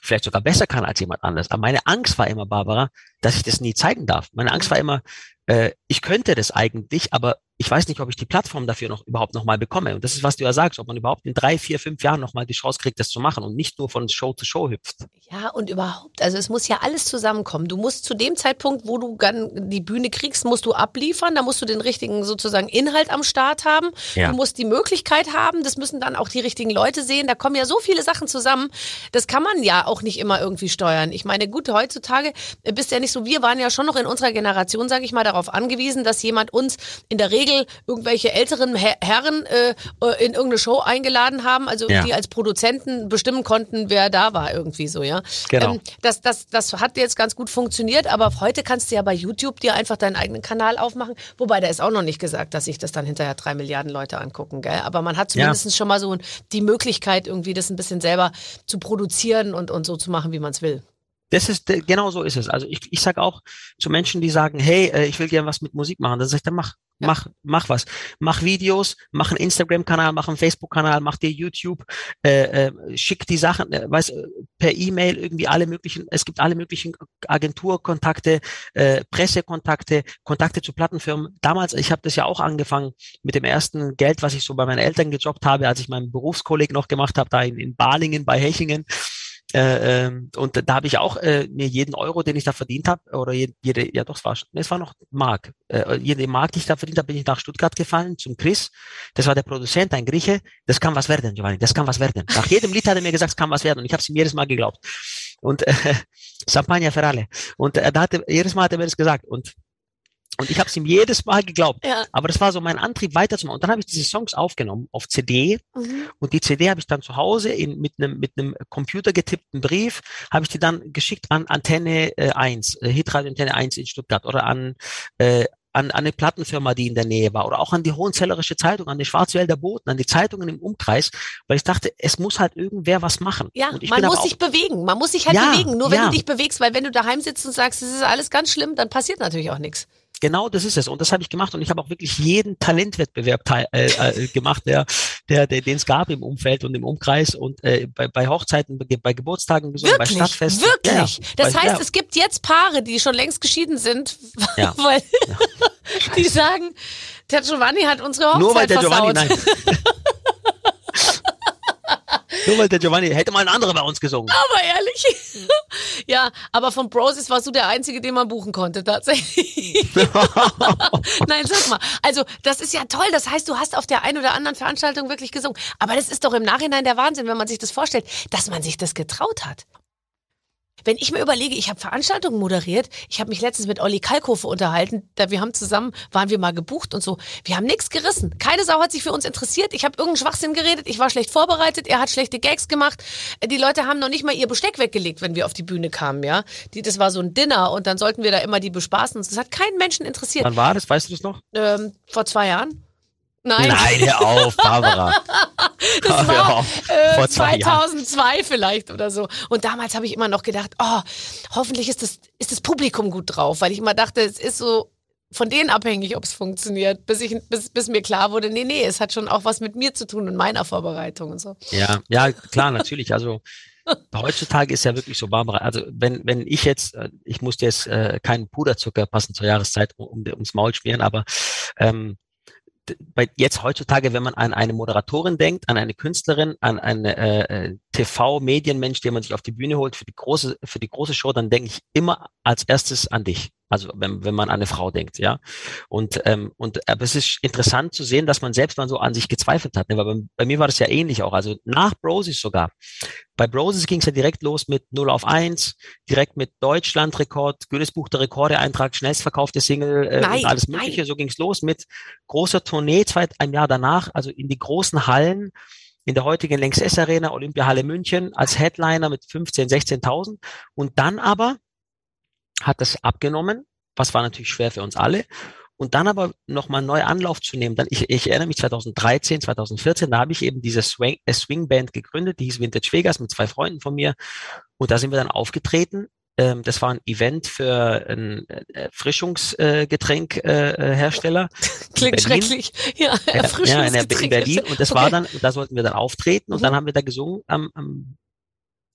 D: vielleicht sogar besser kann als jemand anders. Aber meine Angst war immer, Barbara, dass ich das nie zeigen darf. Meine Angst war immer, äh, ich könnte das eigentlich, aber ich weiß nicht, ob ich die Plattform dafür noch überhaupt nochmal bekomme. Und das ist, was du ja sagst, ob man überhaupt in drei, vier, fünf Jahren nochmal die Chance kriegt, das zu machen und nicht nur von Show zu Show hüpft.
B: Ja, und überhaupt, also es muss ja alles zusammenkommen. Du musst zu dem Zeitpunkt, wo du dann die Bühne kriegst, musst du abliefern, da musst du den richtigen sozusagen Inhalt am Start haben.
D: Ja.
B: Du musst die Möglichkeit haben, das müssen dann auch die richtigen Leute sehen. Da kommen ja so viele Sachen zusammen. Das kann man ja auch nicht immer irgendwie steuern. Ich meine, gut, heutzutage bist ja nicht so, wir waren ja schon noch in unserer Generation, sage ich mal, darauf angewiesen, dass jemand uns in der Regel irgendwelche älteren Her Herren äh, äh, in irgendeine Show eingeladen haben, also
D: Ja.
B: die als Produzenten bestimmen konnten, wer da war irgendwie so, ja.
D: Genau.
B: Ähm, das, das, das hat jetzt ganz gut funktioniert, aber heute kannst du ja bei YouTube dir einfach deinen eigenen Kanal aufmachen. Wobei, da ist auch noch nicht gesagt, dass sich das dann hinterher drei Milliarden Leute angucken, gell? Aber man hat zumindest schon mal so die Möglichkeit, irgendwie das ein bisschen selber zu produzieren und, und so zu machen, wie man es will.
D: Das ist genau so ist es. Also ich, ich sage auch zu Menschen, die sagen, hey, äh, ich will gerne was mit Musik machen, dann sage ich, dann mach,
B: Ja.
D: mach, mach was. Mach Videos, mach einen Instagram-Kanal, mach einen Facebook-Kanal, mach dir YouTube, äh, äh, schick die Sachen, äh, weiß, äh, per E-Mail irgendwie alle möglichen, es gibt alle möglichen Agenturkontakte, äh, Pressekontakte, Kontakte zu Plattenfirmen. Damals, ich habe das ja auch angefangen mit dem ersten Geld, was ich so bei meinen Eltern gejobbt habe, als ich meinen Berufskolleg noch gemacht habe, da in, in Balingen bei Hechingen. Äh, ähm, und da habe ich auch äh, mir jeden Euro, den ich da verdient habe, oder jede, jede, ja doch, es war, es war noch Mark. Äh, jede Mark, die ich da verdient habe, bin ich nach Stuttgart gefallen zum Chris. Das war der Produzent, ein Grieche. Das kann was werden, Giovanni, das kann was werden. Nach jedem Lied hat er mir gesagt, es kann was werden. Und ich habe es ihm jedes Mal geglaubt. Und äh, Champagner für alle. Und äh, da jedes Mal hat er mir das gesagt. Und und ich habe es ihm jedes Mal geglaubt.
B: Ja.
D: Aber das war so mein Antrieb, weiterzumachen. Und dann habe ich diese Songs aufgenommen auf CD
B: Mhm.
D: und die CD habe ich dann zu Hause in, mit einem mit einem computergetippten Brief, habe ich die dann geschickt an Antenne äh, 1, äh, Hitradio Antenne 1 in Stuttgart oder an äh, an, an eine Plattenfirma, die in der Nähe war oder auch an die Hohenzellerische Zeitung, an die Schwarzwälder Boten, an die Zeitungen im Umkreis, weil ich dachte, es muss halt irgendwer was machen.
B: Ja, man muss sich bewegen. Man muss sich halt
D: Ja,
B: bewegen. Nur wenn
D: ja.
B: du dich bewegst, weil wenn du daheim sitzt und sagst, es ist alles ganz schlimm, dann passiert natürlich auch nichts.
D: Genau, das ist es. Und das habe ich gemacht. Und ich habe auch wirklich jeden Talentwettbewerb teil, äh, äh, gemacht, der, der, der, den es gab im Umfeld und im Umkreis und äh, bei, bei Hochzeiten, bei, bei Geburtstagen gesungen, bei Stadtfesten.
B: wirklich.
D: Ja.
B: Das
D: Bei-
B: heißt,
D: ja.
B: es gibt jetzt Paare, die schon längst geschieden sind,
D: Ja.
B: weil die sagen, der Giovanni hat unsere Hochzeit
D: Nur weil der
B: versaut.
D: Giovanni, nein. Nur weil der Giovanni, hätte mal ein anderer bei uns gesungen.
B: Aber ehrlich. ja, aber von Broses warst du der Einzige, den man buchen konnte, tatsächlich. Nein, sag mal. Also, das ist ja toll. Das heißt, du hast auf der einen oder anderen Veranstaltung wirklich gesungen. Aber das ist doch im Nachhinein der Wahnsinn, wenn man sich das vorstellt, dass man sich das getraut hat. Wenn ich mir überlege, ich habe Veranstaltungen moderiert, ich habe mich letztens mit Olli Kalkofe unterhalten, da wir haben zusammen, waren wir mal gebucht und so. Wir haben nichts gerissen. Keine Sau hat sich für uns interessiert. Ich habe irgendeinen Schwachsinn geredet, ich war schlecht vorbereitet, er hat schlechte Gags gemacht. Die Leute haben noch nicht mal ihr Besteck weggelegt, wenn wir auf die Bühne kamen, ja. Die, das war so ein Dinner und dann sollten wir da immer die bespaßen. Das hat keinen Menschen interessiert.
D: Wann war das? Weißt du das noch?
B: Ähm, vor zwei Jahren? Nein,
D: hör auf, Barbara.
B: das war
D: auf.
B: äh,
D: Vor zwei Jahren.
B: 2002 vielleicht oder so. Und damals habe ich immer noch gedacht, oh, hoffentlich ist das, ist das Publikum gut drauf, weil ich immer dachte, es ist so von denen abhängig, ob es funktioniert, bis, ich, bis, bis mir klar wurde, nee, nee, es hat schon auch was mit mir zu tun und meiner Vorbereitung und so.
D: Ja, ja, klar, natürlich. Also heutzutage ist ja wirklich so, Barbara. Also wenn wenn ich jetzt, äh, ich musste jetzt äh, keinen Puderzucker passend zur Jahreszeit um, um, ums Maul schmieren, aber ähm, bei jetzt heutzutage, wenn man an eine Moderatorin denkt, an eine Künstlerin, an eine äh, äh, TV-Medienmensch, den man sich auf die Bühne holt für die große für die große Show, dann denke ich immer als erstes an dich. Also wenn, wenn man an eine Frau denkt, ja. Und ähm, und aber es ist interessant zu sehen, dass man selbst mal so an sich gezweifelt hat. Ne? Weil bei, bei mir war das ja ähnlich auch. Also nach Broses sogar. Bei Broses ging es ja direkt los mit 0 auf 1, direkt mit Deutschlandrekord, Guinness Buch der Rekorde, Eintrag, schnellstverkaufte Single äh,
B: Nein,
D: und alles
B: nein.
D: Mögliche. So ging es los mit großer Tournee, zwei, ein Jahr danach, also in die großen Hallen, in der heutigen Lanxess Arena, Olympiahalle München, als Headliner mit 15, 16.000. Und dann aber hat das abgenommen, was war natürlich schwer für uns alle. Und dann aber nochmal neu Anlauf zu nehmen. Dann, ich, ich erinnere mich 2013, 2014, da habe ich eben diese Swing, äh, Swing Band gegründet, die hieß Vintage Vegas mit zwei Freunden von mir. Und da sind wir dann aufgetreten. Ähm, das war ein Event für einen äh, Erfrischungsgetränkhersteller. Äh,
B: Klingt schrecklich. Ja,
D: ja, in,
B: Erfrischungsgetränk.
D: Berlin. Und das war dann, da sollten wir dann auftreten und
B: Mhm.
D: dann haben wir da gesungen am, am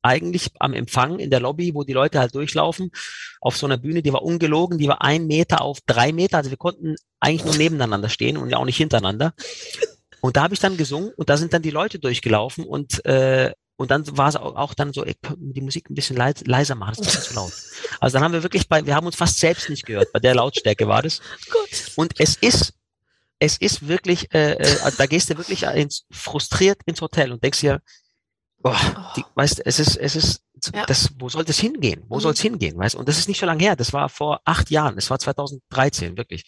D: eigentlich am Empfang in der Lobby, wo die Leute halt durchlaufen, auf so einer Bühne, die war ungelogen, die war ein Meter auf drei Meter. Also wir konnten eigentlich nur nebeneinander stehen und ja auch nicht hintereinander. Und da habe ich dann gesungen und da sind dann die Leute durchgelaufen und äh, und dann war es auch, auch dann so, ey, die Musik ein bisschen leis, leiser machen, das ist zu laut. Also dann haben wir wirklich bei, wir haben uns fast selbst nicht gehört, bei der Lautstärke war das.
B: Gut.
D: Und es ist, es ist wirklich, äh, äh, da gehst du wirklich ins, frustriert ins Hotel und denkst dir, boah, die, weißt, du, es ist, es ist,
B: Ja.
D: das, wo soll das hingehen? Wo
B: Mhm.
D: soll es hingehen? Weißt? Und das ist nicht so lange her. Das war vor acht Jahren. Das war 2013 wirklich.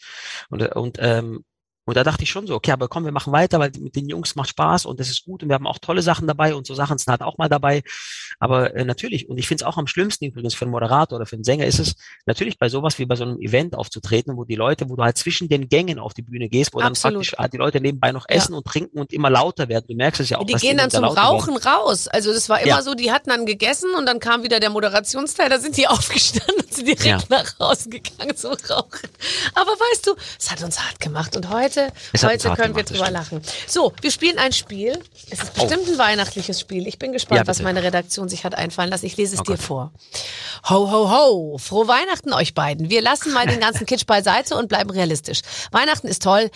D: Und, äh, und ähm, und da dachte ich schon so, okay, aber komm, wir machen weiter, weil mit den Jungs macht Spaß und das ist gut und wir haben auch tolle Sachen dabei und so Sachen sind halt auch mal dabei. Aber äh, natürlich, und ich finde es auch am schlimmsten übrigens für einen Moderator oder für einen Sänger ist es natürlich bei sowas wie bei so einem Event aufzutreten, wo die Leute, wo du halt zwischen den Gängen auf die Bühne gehst, wo dann
B: Absolut.
D: praktisch halt die Leute nebenbei noch
B: Ja.
D: essen und trinken und immer lauter werden. Du merkst es ja auch.
B: Die gehen dann zum
D: lauter werden.
B: Rauchen raus. Also das war immer
D: Ja.
B: so, die hatten dann gegessen und dann kam wieder der Moderationsteil, da sind die aufgestanden und sind direkt
D: Ja.
B: nach Hause gegangen zum Rauchen. Aber weißt du, es hat uns hart gemacht und heute, Heute
D: hart
B: können wir drüber lachen. So, wir spielen ein Spiel. Es ist bestimmt ein weihnachtliches Spiel. Ich bin gespannt,
D: Ja,
B: was meine Redaktion sich hat einfallen lassen. Ich lese es
D: Oh
B: dir
D: Gott.
B: vor. Ho, ho, ho. Frohe Weihnachten euch beiden. Wir lassen mal den ganzen Kitsch beiseite und bleiben realistisch. Weihnachten ist toll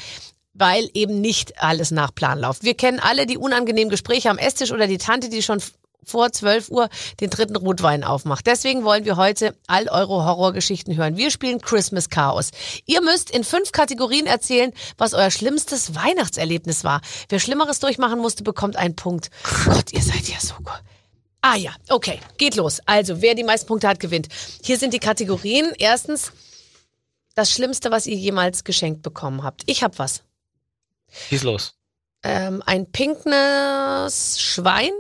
B: weil eben nicht alles nach Plan läuft. Wir kennen alle die unangenehmen Gespräche am Esstisch oder die Tante, die schon vor 12 Uhr den dritten Rotwein aufmacht. Deswegen wollen wir heute all eure Horrorgeschichten hören. Wir spielen Christmas Chaos. Ihr müsst in fünf Kategorien erzählen, was euer schlimmstes Weihnachtserlebnis war. Wer Schlimmeres durchmachen musste, bekommt einen Punkt. Gott, ihr seid ja so gut. Ah ja, okay, geht los. Also, wer die meisten Punkte hat, gewinnt. Hier sind die Kategorien. Erstens, das Schlimmste, was ihr jemals geschenkt bekommen habt. Ich hab was.
D: Schieß los.
B: Ähm, ein pinkes Schwein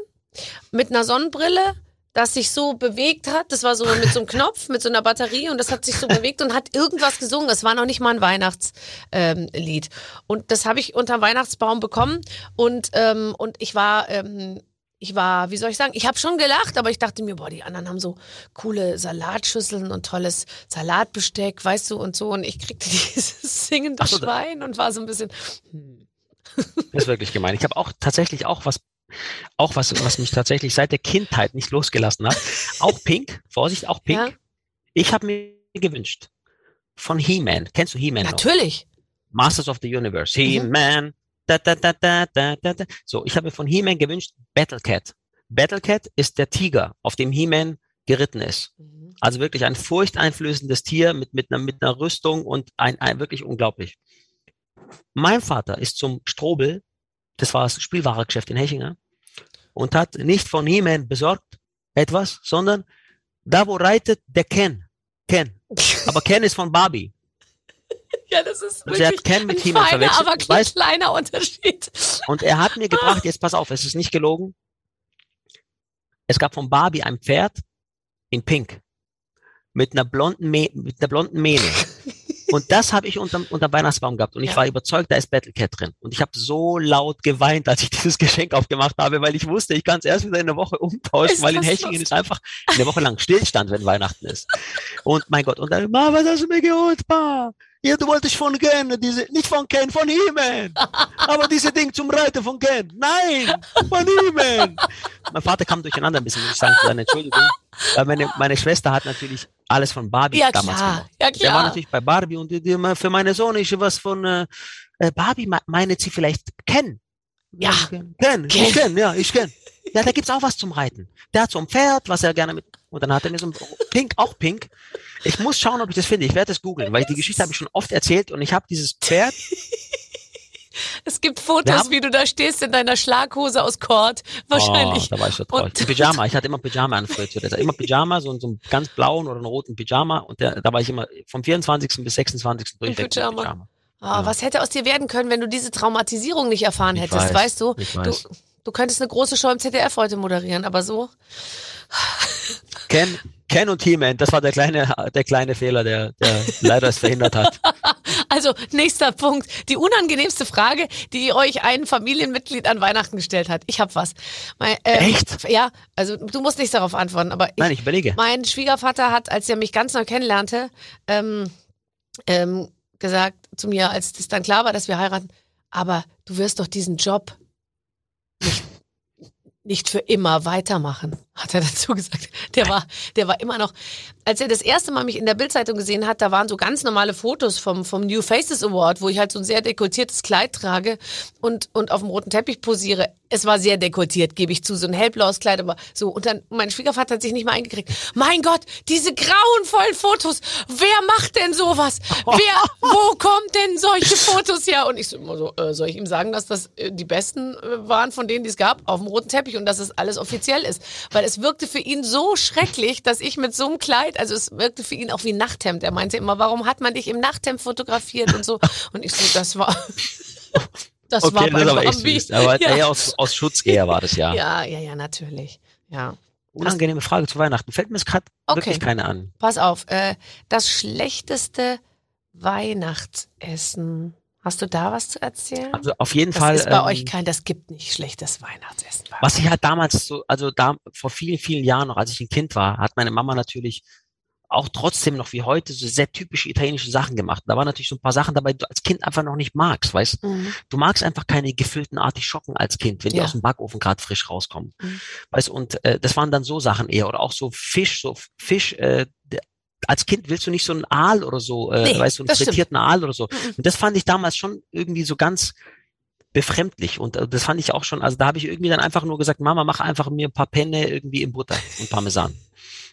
B: mit einer Sonnenbrille, das sich so bewegt hat. Das war so mit so einem Knopf, mit so einer Batterie und das hat sich so bewegt und hat irgendwas gesungen. Es war noch nicht mal ein Weihnachtslied. Ähm, und das habe ich unter Weihnachtsbaum bekommen und, ähm, und ich war... Ähm, ich war, wie soll ich sagen, ich habe schon gelacht, aber ich dachte mir, boah, die anderen haben so coole Salatschüsseln und tolles Salatbesteck, weißt du, und so. Und ich kriegte dieses singende
D: so,
B: Schwein und war so ein bisschen, hm.
D: Das ist wirklich gemein. Ich habe auch tatsächlich auch was, auch was, was mich tatsächlich seit der Kindheit nicht losgelassen hat. Auch Pink, Vorsicht, auch Pink.
B: Ja.
D: Ich habe mir gewünscht von He-Man. Kennst du He-Man noch?
B: natürlich.
D: Masters of the Universe.
B: Mhm.
D: He-Man. Da, da, da, da, da, da, da. So, ich habe mir von He-Man gewünscht Battle Cat. Battle Cat ist der Tiger, auf dem He-Man geritten ist. Also wirklich ein furchteinflößendes Tier mit, mit, einer, mit einer Rüstung und ein, ein wirklich unglaublich. Mein Vater ist zum Strobel, das war das Spielwarengeschäft in Hechinger, und hat nicht von He-Man besorgt etwas, sondern da, wo reitet der Ken. Ken. Aber Ken ist von Barbie.
B: Ja, das ist
D: Und hat
B: wirklich
D: Ken mit
B: ein feiner,
D: verwechselt.
B: aber
D: Weißt-
B: kleiner Unterschied.
D: Und er hat mir gebracht, jetzt pass auf, es ist nicht gelogen. Es gab von Barbie ein Pferd in Pink mit einer blonden, Mä mit einer blonden Mähne. Und das habe ich unterm, unterm Weihnachtsbaum gehabt. Und ich
B: Ja.
D: war überzeugt, da ist Battle Cat drin. Und ich habe so laut geweint, als ich dieses Geschenk aufgemacht habe, weil ich wusste, ich kann es erst wieder in der Woche umtauschen,
B: Ist
D: weil in Hechingen ist einfach eine Woche lang Stillstand, wenn Weihnachten ist. Und mein Gott, und dann, Ma, was hast du mir geholt, Pa? Ja, du wolltest von Ken, diese, nicht von Ken, von He-Man. Aber diese Ding zum Reiten von Ken. Nein, von He-Man. Mein Vater kam durcheinander ein bisschen, muss ich sagen, seine Entschuldigung. Weil meine, meine Schwester hat natürlich alles von Barbie
B: Ja,
D: damals
B: klar.
D: gemacht.
B: Ja,
D: Der war
B: klar.
D: natürlich bei Barbie und die, die, für meine Sohn ist was von äh, äh, Barbie, me- meint sie vielleicht Ken.
B: Ja.
D: Ken,
B: Ken.
D: ich kenn, ja, ich kenn. Ja, da gibt's auch was zum Reiten. Der hat so ein Pferd, was er gerne mit, und dann hat er mir so ein Pink, auch Pink. Ich muss schauen, ob ich das finde. Ich werde das googeln, weil die Geschichte habe ich schon oft erzählt und ich habe dieses Pferd,
B: Es gibt Fotos, wie du da stehst in deiner Schlaghose aus Kord. Wahrscheinlich.
D: Oh, da war ich so traurig.
B: Und-
D: Pyjama. Ich hatte immer Pyjama an früher zu der Zeit. Immer Pyjama, so, so einen ganz blauen oder einen roten Pyjama. Und der, da war ich immer vom 24. bis 26. durchweg mit
B: Pyjama.
D: Pyjama.
B: Ah, Was hätte aus dir werden können, wenn du diese Traumatisierung nicht erfahren
D: Ich
B: hättest,
D: weiß,
B: weißt du?
D: ich
B: du?
D: weiß.
B: Du könntest eine große Show im ZDF heute moderieren, aber so.
D: Ken, Ken und He-Man, das war der kleine, der kleine Fehler, der, der leider es verhindert hat.
B: Also, nächster Punkt. Die unangenehmste Frage, die euch ein Familienmitglied an Weihnachten gestellt hat. Ich hab was. Mein, äh,
D: Echt?
B: Ja, also du musst nicht darauf antworten, aber ich,
D: Nein, ich überlege.
B: Mein Schwiegervater hat, als er mich ganz neu kennenlernte, ähm, ähm, gesagt zu mir, als es dann klar war, dass wir heiraten, aber du wirst doch diesen Job nicht, nicht für immer weitermachen, hat er dazu gesagt. Der war, der war immer noch, als er das erste Mal mich in der Bildzeitung gesehen hat, da waren so ganz normale Fotos vom, vom New Faces Award, wo ich halt so ein sehr dekoltiertes Kleid trage und, und auf dem roten Teppich posiere. Es war sehr dekoltiert, gebe ich zu, so ein hellblaues Kleid, aber so. Und dann, mein Schwiegervater hat sich nicht mal eingekriegt. Mein Gott, diese grauenvollen Fotos, wer macht denn sowas? Wer, wo kommt denn solche Fotos her? Und ich so immer so, äh, soll ich ihm sagen, dass das äh, die besten äh, waren von denen, die es gab, auf dem roten Teppich und dass es alles offiziell ist? Weil es wirkte für ihn so schrecklich, dass ich mit so einem Kleid, also es wirkte für ihn auch wie ein Nachthemd. Er meinte immer, warum hat man dich im Nachthemd fotografiert und so? Und ich so, das war, das war
D: Okay, das
B: bei
D: ist aber echt süß. Aber
B: ja.
D: eher aus, aus Schutzgeher war das ja.
B: ja, ja, ja, natürlich. Ja.
D: Unangenehme Frage zu Weihnachten. Fällt mir gerade
B: Okay.
D: wirklich keine an.
B: Pass auf, äh, das schlechteste Weihnachtsessen. Hast du da was zu erzählen?
D: Also auf jeden
B: das
D: Fall.
B: ist bei
D: ähm,
B: euch kein, das gibt nicht schlechtes Weihnachtsessen.
D: Was ich halt damals so, also da vor vielen, vielen Jahren noch, als ich ein Kind war, hat meine Mama natürlich auch trotzdem noch wie heute so sehr typische italienische Sachen gemacht. Da waren natürlich so ein paar Sachen dabei, die du als Kind einfach noch nicht magst, weißt
B: Mhm.
D: du? magst einfach keine gefüllten Artischocken als Kind, wenn die
B: Ja.
D: aus dem Backofen gerade frisch rauskommen.
B: Mhm.
D: Weißt du, und äh, das waren dann so Sachen eher. Oder auch so Fisch, so Fisch, äh, als Kind willst du nicht so einen Aal oder so, äh,
B: Nee,
D: weißt du, einen
B: das stimmt.
D: frittierten Aal oder so.
B: Mhm.
D: Und das fand ich damals schon irgendwie so ganz befremdlich. Und äh, das fand ich auch schon, also da habe ich irgendwie dann einfach nur gesagt, Mama, mach einfach mir ein paar Penne irgendwie in Butter und Parmesan.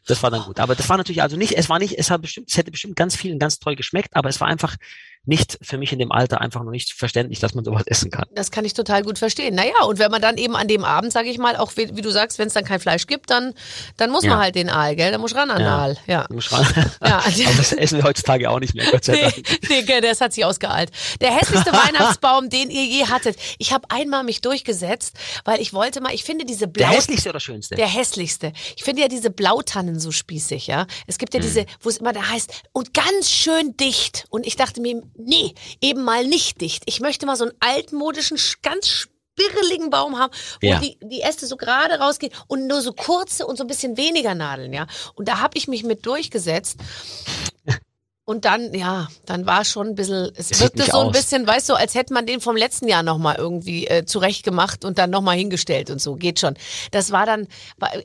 D: Das war dann gut. Aber das war natürlich also nicht, es war nicht, es hat bestimmt, es hätte bestimmt ganz vielen ganz toll geschmeckt, aber es war einfach nicht für mich in dem Alter einfach noch nicht verständlich, dass man sowas essen kann.
B: Das kann ich total gut verstehen. Naja, und wenn man dann eben an dem Abend, sage ich mal, auch wie, wie du sagst, wenn es dann kein Fleisch gibt, dann, dann muss
D: Ja.
B: man halt den Aal, gell? Dann muss ran an den
D: Ja.
B: Aal. Ja.
D: Du musst ran-
B: Ja.
D: Aber das essen wir heutzutage auch nicht mehr, Gott sei
B: Nee,
D: Dank.
B: nee, gell, das hat sich ausgeeilt. Der hässlichste Weihnachtsbaum, den ihr je hattet. Ich habe einmal mich durchgesetzt, weil ich wollte mal, ich finde diese
D: Der
B: blau
D: hässlichste oder schönste?
B: der hässlichste. Ich finde ja diese Blautannen so spießig, ja. Es gibt ja
D: Hm.
B: diese, wo es immer da heißt, und ganz schön dicht. Und ich dachte mir, nee, eben mal nicht dicht. Ich möchte mal so einen altmodischen, sch- ganz spirreligen Baum haben, wo
D: Ja.
B: die, die Äste so gerade rausgehen und nur so kurze und so ein bisschen weniger Nadeln, ja. Und da habe ich mich mit durchgesetzt. Und dann, ja, dann war schon ein bisschen, es wirkte so ein
D: aus.
B: bisschen, weißt du, als hätte man den vom letzten Jahr nochmal irgendwie äh, zurecht gemacht und dann nochmal hingestellt und so, geht schon. Das war dann,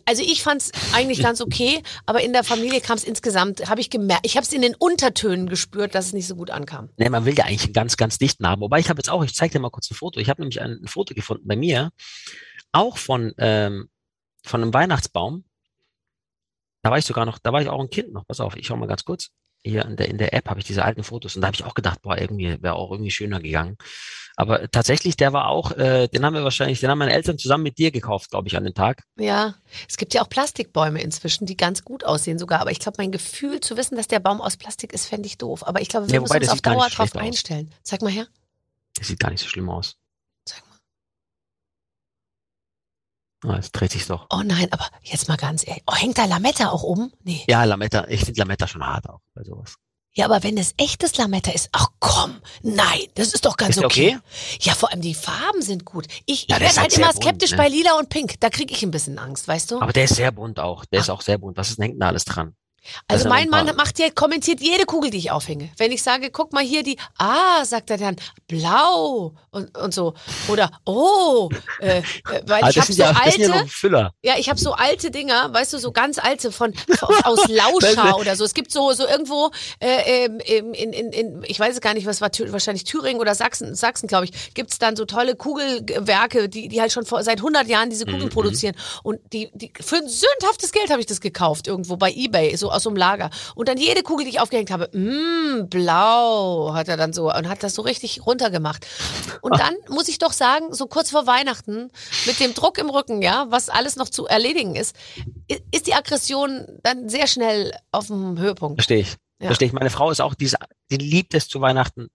B: also ich fand es eigentlich ganz okay, aber in der Familie kam es insgesamt, habe ich gemerkt, ich habe es in den Untertönen gespürt, dass es nicht so gut ankam.
D: Nee, man will ja eigentlich einen ganz, ganz dichten haben. Wobei ich habe jetzt auch, ich zeige dir mal kurz ein Foto. Ich habe nämlich ein, ein Foto gefunden bei mir, auch von, ähm, von einem Weihnachtsbaum. Da war ich sogar noch, da war ich auch ein Kind noch. Pass auf, ich schau mal ganz kurz. Hier in der, in der App habe ich diese alten Fotos und da habe ich auch gedacht, boah, irgendwie wäre auch irgendwie schöner gegangen. Aber tatsächlich, der war auch, äh, den haben wir wahrscheinlich, den haben meine Eltern zusammen mit dir gekauft, glaube ich, an dem Tag.
B: Ja, es gibt ja auch Plastikbäume inzwischen, die ganz gut aussehen sogar, aber ich glaube, mein Gefühl zu wissen, dass der Baum aus Plastik ist, fände ich doof. Aber ich glaube, wir
D: Ja,
B: müssen
D: wobei,
B: uns
D: das
B: auf Dauer drauf
D: schlecht aus.
B: einstellen. Zeig mal her.
D: Das sieht gar nicht so schlimm aus.
B: Zeig mal.
D: Ah, es dreht sich doch.
B: Oh nein, aber jetzt mal ganz ehrlich. Oh, hängt da Lametta auch oben? Nee.
D: Ja, Lametta, ich finde Lametta schon hart auch bei sowas.
B: Ja, aber wenn es echtes Lametta ist, ach komm, nein, das ist doch ganz
D: Ist
B: okay.
D: okay?
B: Ja, vor allem die Farben sind gut. Ich,
D: Ja,
B: ich werde halt
D: halt
B: immer
D: bunt,
B: skeptisch
D: ne?
B: bei Lila und Pink. Da kriege ich ein bisschen Angst, weißt du?
D: Aber der ist sehr bunt auch. Der ist auch sehr bunt. Was ist denn hängt da alles dran?
B: Also mein Mann macht ja, kommentiert jede Kugel, die ich aufhänge. Wenn ich sage, guck mal hier die, ah, sagt er dann, blau und, und so. Oder, oh, äh, äh, weil
D: Ah,
B: ich habe so
D: ja,
B: alte. Ja, ich habe so alte Dinger, weißt du, so ganz alte von, von aus Lauscher oder so. Es gibt so so irgendwo äh, ähm, in, in, in, ich weiß es gar nicht, was war wahrscheinlich Thüringen oder Sachsen, Sachsen glaube ich, gibt's dann so tolle Kugelwerke, die die halt schon vor, seit 100 Jahren diese Kugeln
D: Mhm.
B: produzieren und die die für ein sündhaftes Geld habe ich das gekauft irgendwo bei eBay, so aus so einem Lager. Und dann jede Kugel, die ich aufgehängt habe, mh, blau, hat er dann so und hat das so richtig runtergemacht. Und dann muss ich doch sagen, so kurz vor Weihnachten mit dem Druck im Rücken, ja, was alles noch zu erledigen ist, ist die Aggression dann sehr schnell auf dem Höhepunkt.
D: Verstehe ich.
B: Ja.
D: Verstehe ich. Meine Frau ist auch diese, die liebt es zu Weihnachten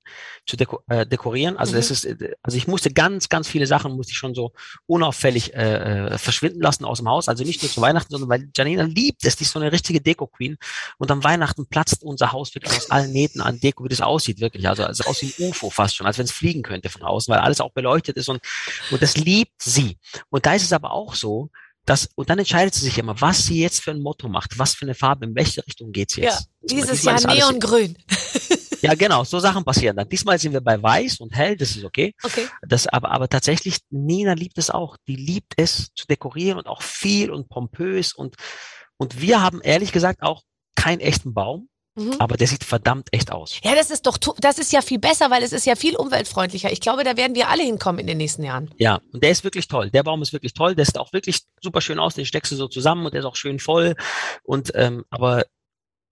D: zu deko äh, dekorieren. Also das
B: Mhm.
D: ist, äh, also ich musste ganz, ganz viele Sachen musste ich schon so unauffällig äh, äh, verschwinden lassen aus dem Haus. Also nicht nur zu Weihnachten, sondern weil Janina liebt es, die ist so eine richtige Deko-Queen. Und am Weihnachten platzt unser Haus wirklich aus allen Nähten an Deko, wie das aussieht, wirklich. Also, also aus wie ein UFO fast schon, als wenn es fliegen könnte von außen, weil alles auch beleuchtet ist und, und das liebt sie. Und da ist es aber auch so, dass, und dann entscheidet sie sich immer, was sie jetzt für ein Motto macht, was für eine Farbe, in welche Richtung geht sie
B: Ja,
D: jetzt.
B: dieses
D: Diesmal
B: Jahr Neongrün.
D: Ja, genau, so Sachen passieren dann. Diesmal sind wir bei weiß und hell, das ist okay.
B: Okay.
D: Das, aber, aber tatsächlich, Nina liebt es auch. Die liebt es zu dekorieren und auch viel und pompös und, und wir haben ehrlich gesagt auch keinen echten Baum,
B: Mhm.
D: aber der sieht verdammt echt aus.
B: Ja, das ist doch, das ist ja viel besser, weil es ist ja viel umweltfreundlicher. Ich glaube, da werden wir alle hinkommen in den nächsten Jahren.
D: Ja, und der ist wirklich toll. Der Baum ist wirklich toll. Der sieht auch wirklich super schön aus. Den steckst du so zusammen und der ist auch schön voll. Und ähm, aber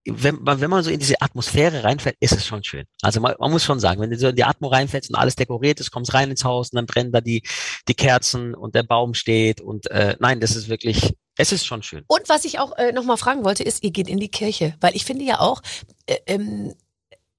D: wenn man, wenn man so in diese Atmosphäre reinfällt, ist es schon schön. Also man, man muss schon sagen, wenn du so in die Atmo reinfällst und alles dekoriert ist, kommst rein ins Haus und dann brennen da die, die Kerzen und der Baum steht und äh, nein, das ist wirklich, es ist schon schön.
B: Und was ich auch äh, nochmal fragen wollte, ist, ihr geht in die Kirche, weil ich finde ja auch, äh, ähm,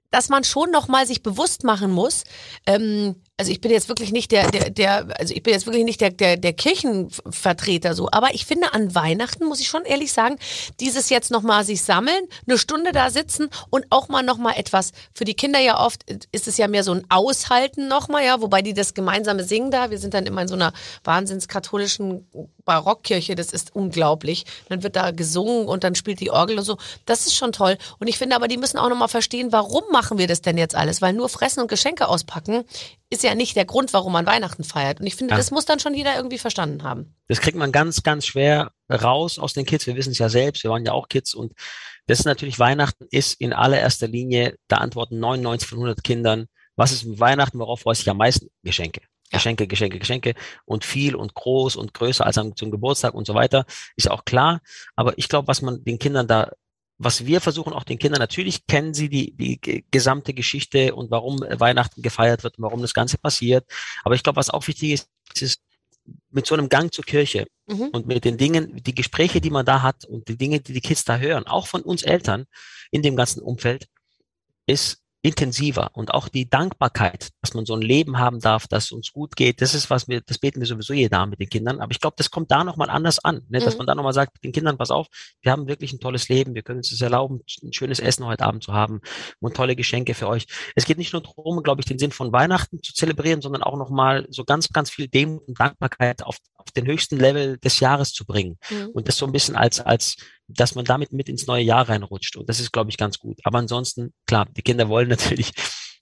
B: dass man schon nochmal sich bewusst machen muss, ähm, also ich bin jetzt wirklich nicht der, der, der, also ich bin jetzt wirklich nicht der, der, der Kirchenvertreter so, aber ich finde an Weihnachten, muss ich schon ehrlich sagen, dieses jetzt nochmal sich sammeln, eine Stunde da sitzen und auch mal nochmal etwas, für die Kinder ja oft ist es ja mehr so ein Aushalten nochmal, ja, wobei die das gemeinsame Singen da, wir sind dann immer in so einer wahnsinns katholischen Barockkirche, das ist unglaublich. Dann wird da gesungen und dann spielt die Orgel und so. Das ist schon toll. Und ich finde aber, die müssen auch nochmal verstehen, warum machen wir das denn jetzt alles? Weil nur fressen und Geschenke auspacken ist ja nicht der Grund, warum man Weihnachten feiert. Und ich finde,
D: Ja.
B: das muss dann schon jeder irgendwie verstanden haben.
D: Das kriegt man ganz, ganz schwer raus aus den Kids. Wir wissen es ja selbst, wir waren ja auch Kids und das ist natürlich Weihnachten ist in allererster Linie, da antworten 99 von 100 Kindern, was ist mit Weihnachten, worauf freust du dich am meisten? Geschenke. Geschenke, Geschenke, Geschenke und viel und groß und größer als am, zum Geburtstag und so weiter, ist auch klar. Aber ich glaube, was man den Kindern da was wir versuchen auch den Kindern, natürlich kennen sie die, die gesamte Geschichte und warum Weihnachten gefeiert wird und warum das Ganze passiert. Aber ich glaube, was auch wichtig ist, ist mit so einem Gang zur Kirche mhm. und mit den Dingen, die Gespräche, die man da hat und die Dinge, die die Kids da hören, auch von uns Eltern in dem ganzen Umfeld, ist intensiver und auch die Dankbarkeit, dass man so ein Leben haben darf, dass uns gut geht, das ist was wir, das beten wir sowieso jeder Abend mit den Kindern, aber ich glaube, das kommt da nochmal anders an, ne? dass mhm. man da nochmal sagt, den Kindern, pass auf, wir haben wirklich ein tolles Leben, wir können uns das erlauben, ein schönes Essen heute Abend zu haben und tolle Geschenke für euch. Es geht nicht nur darum, glaube ich, den Sinn von Weihnachten zu zelebrieren, sondern auch nochmal so ganz, ganz viel Demut und Dankbarkeit auf, auf den höchsten Level des Jahres zu bringen mhm. und das so ein bisschen als, als dass man damit mit ins neue Jahr reinrutscht. Und das ist, glaube ich, ganz gut. Aber ansonsten, klar, die Kinder wollen natürlich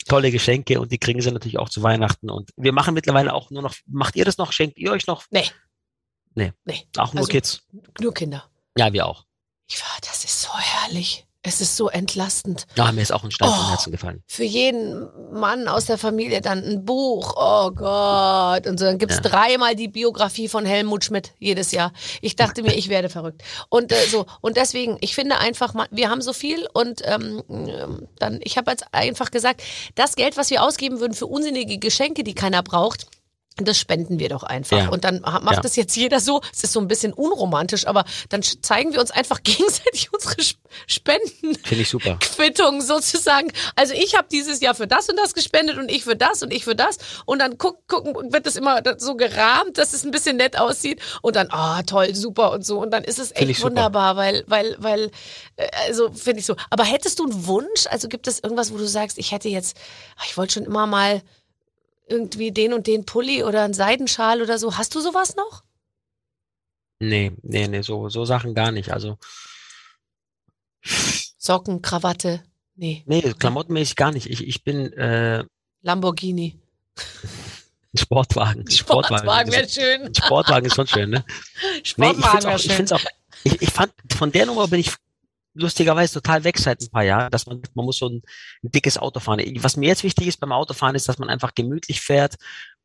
D: tolle Geschenke und die kriegen sie natürlich auch zu Weihnachten. Und wir machen mittlerweile auch nur noch, macht ihr das noch? Schenkt ihr euch noch?
B: Nee.
D: Nee. nee. Auch nur also, Kids.
B: Nur Kinder.
D: Ja, wir auch.
B: Ich war, das ist so herrlich. Es ist so entlastend.
D: Ja, mir ist auch ein Stein oh, vom Herzen gefallen.
B: Für jeden Mann aus der Familie dann ein Buch. Oh Gott. Und so, dann gibt's ja. dreimal die Biografie von Helmut Schmidt jedes Jahr. Ich dachte mir, ich werde verrückt. Und äh, so, und deswegen, ich finde einfach, wir haben so viel und ähm, dann, ich habe jetzt einfach gesagt, das Geld, was wir ausgeben würden für unsinnige Geschenke, die keiner braucht, das spenden wir doch einfach. Ja. Und dann macht ja. das jetzt jeder so. Es ist so ein bisschen unromantisch, aber dann zeigen wir uns einfach gegenseitig unsere Spenden.
D: Finde ich super.
B: Quittung sozusagen. Also ich habe dieses Jahr für das und das gespendet und ich für das und ich für das. Und dann guck, gucken, wird das immer so gerahmt, dass es ein bisschen nett aussieht. Und dann, ah, oh, toll, super und so. Und dann ist es echt wunderbar, weil, weil, weil, äh, also finde ich so. Aber hättest du einen Wunsch? Also gibt es irgendwas, wo du sagst, ich hätte jetzt, ich wollte schon immer mal irgendwie den und den Pulli oder einen Seidenschal oder so. Hast du sowas noch?
D: Nee, nee, nee, so, so Sachen gar nicht. Also.
B: Socken, Krawatte. Nee.
D: Nee, klamottenmäßig gar nicht. Ich, ich bin äh,
B: Lamborghini.
D: Sportwagen.
B: Sportwagen wäre schön.
D: Sportwagen ist schon schön, ne?
B: Sportwagen nee, ich
D: finde auch, ich, ich, ich fand, von der Nummer bin ich lustigerweise total weg seit ein paar Jahren, dass man, man muss so ein, ein, dickes Auto fahren. Was mir jetzt wichtig ist beim Autofahren, ist, dass man einfach gemütlich fährt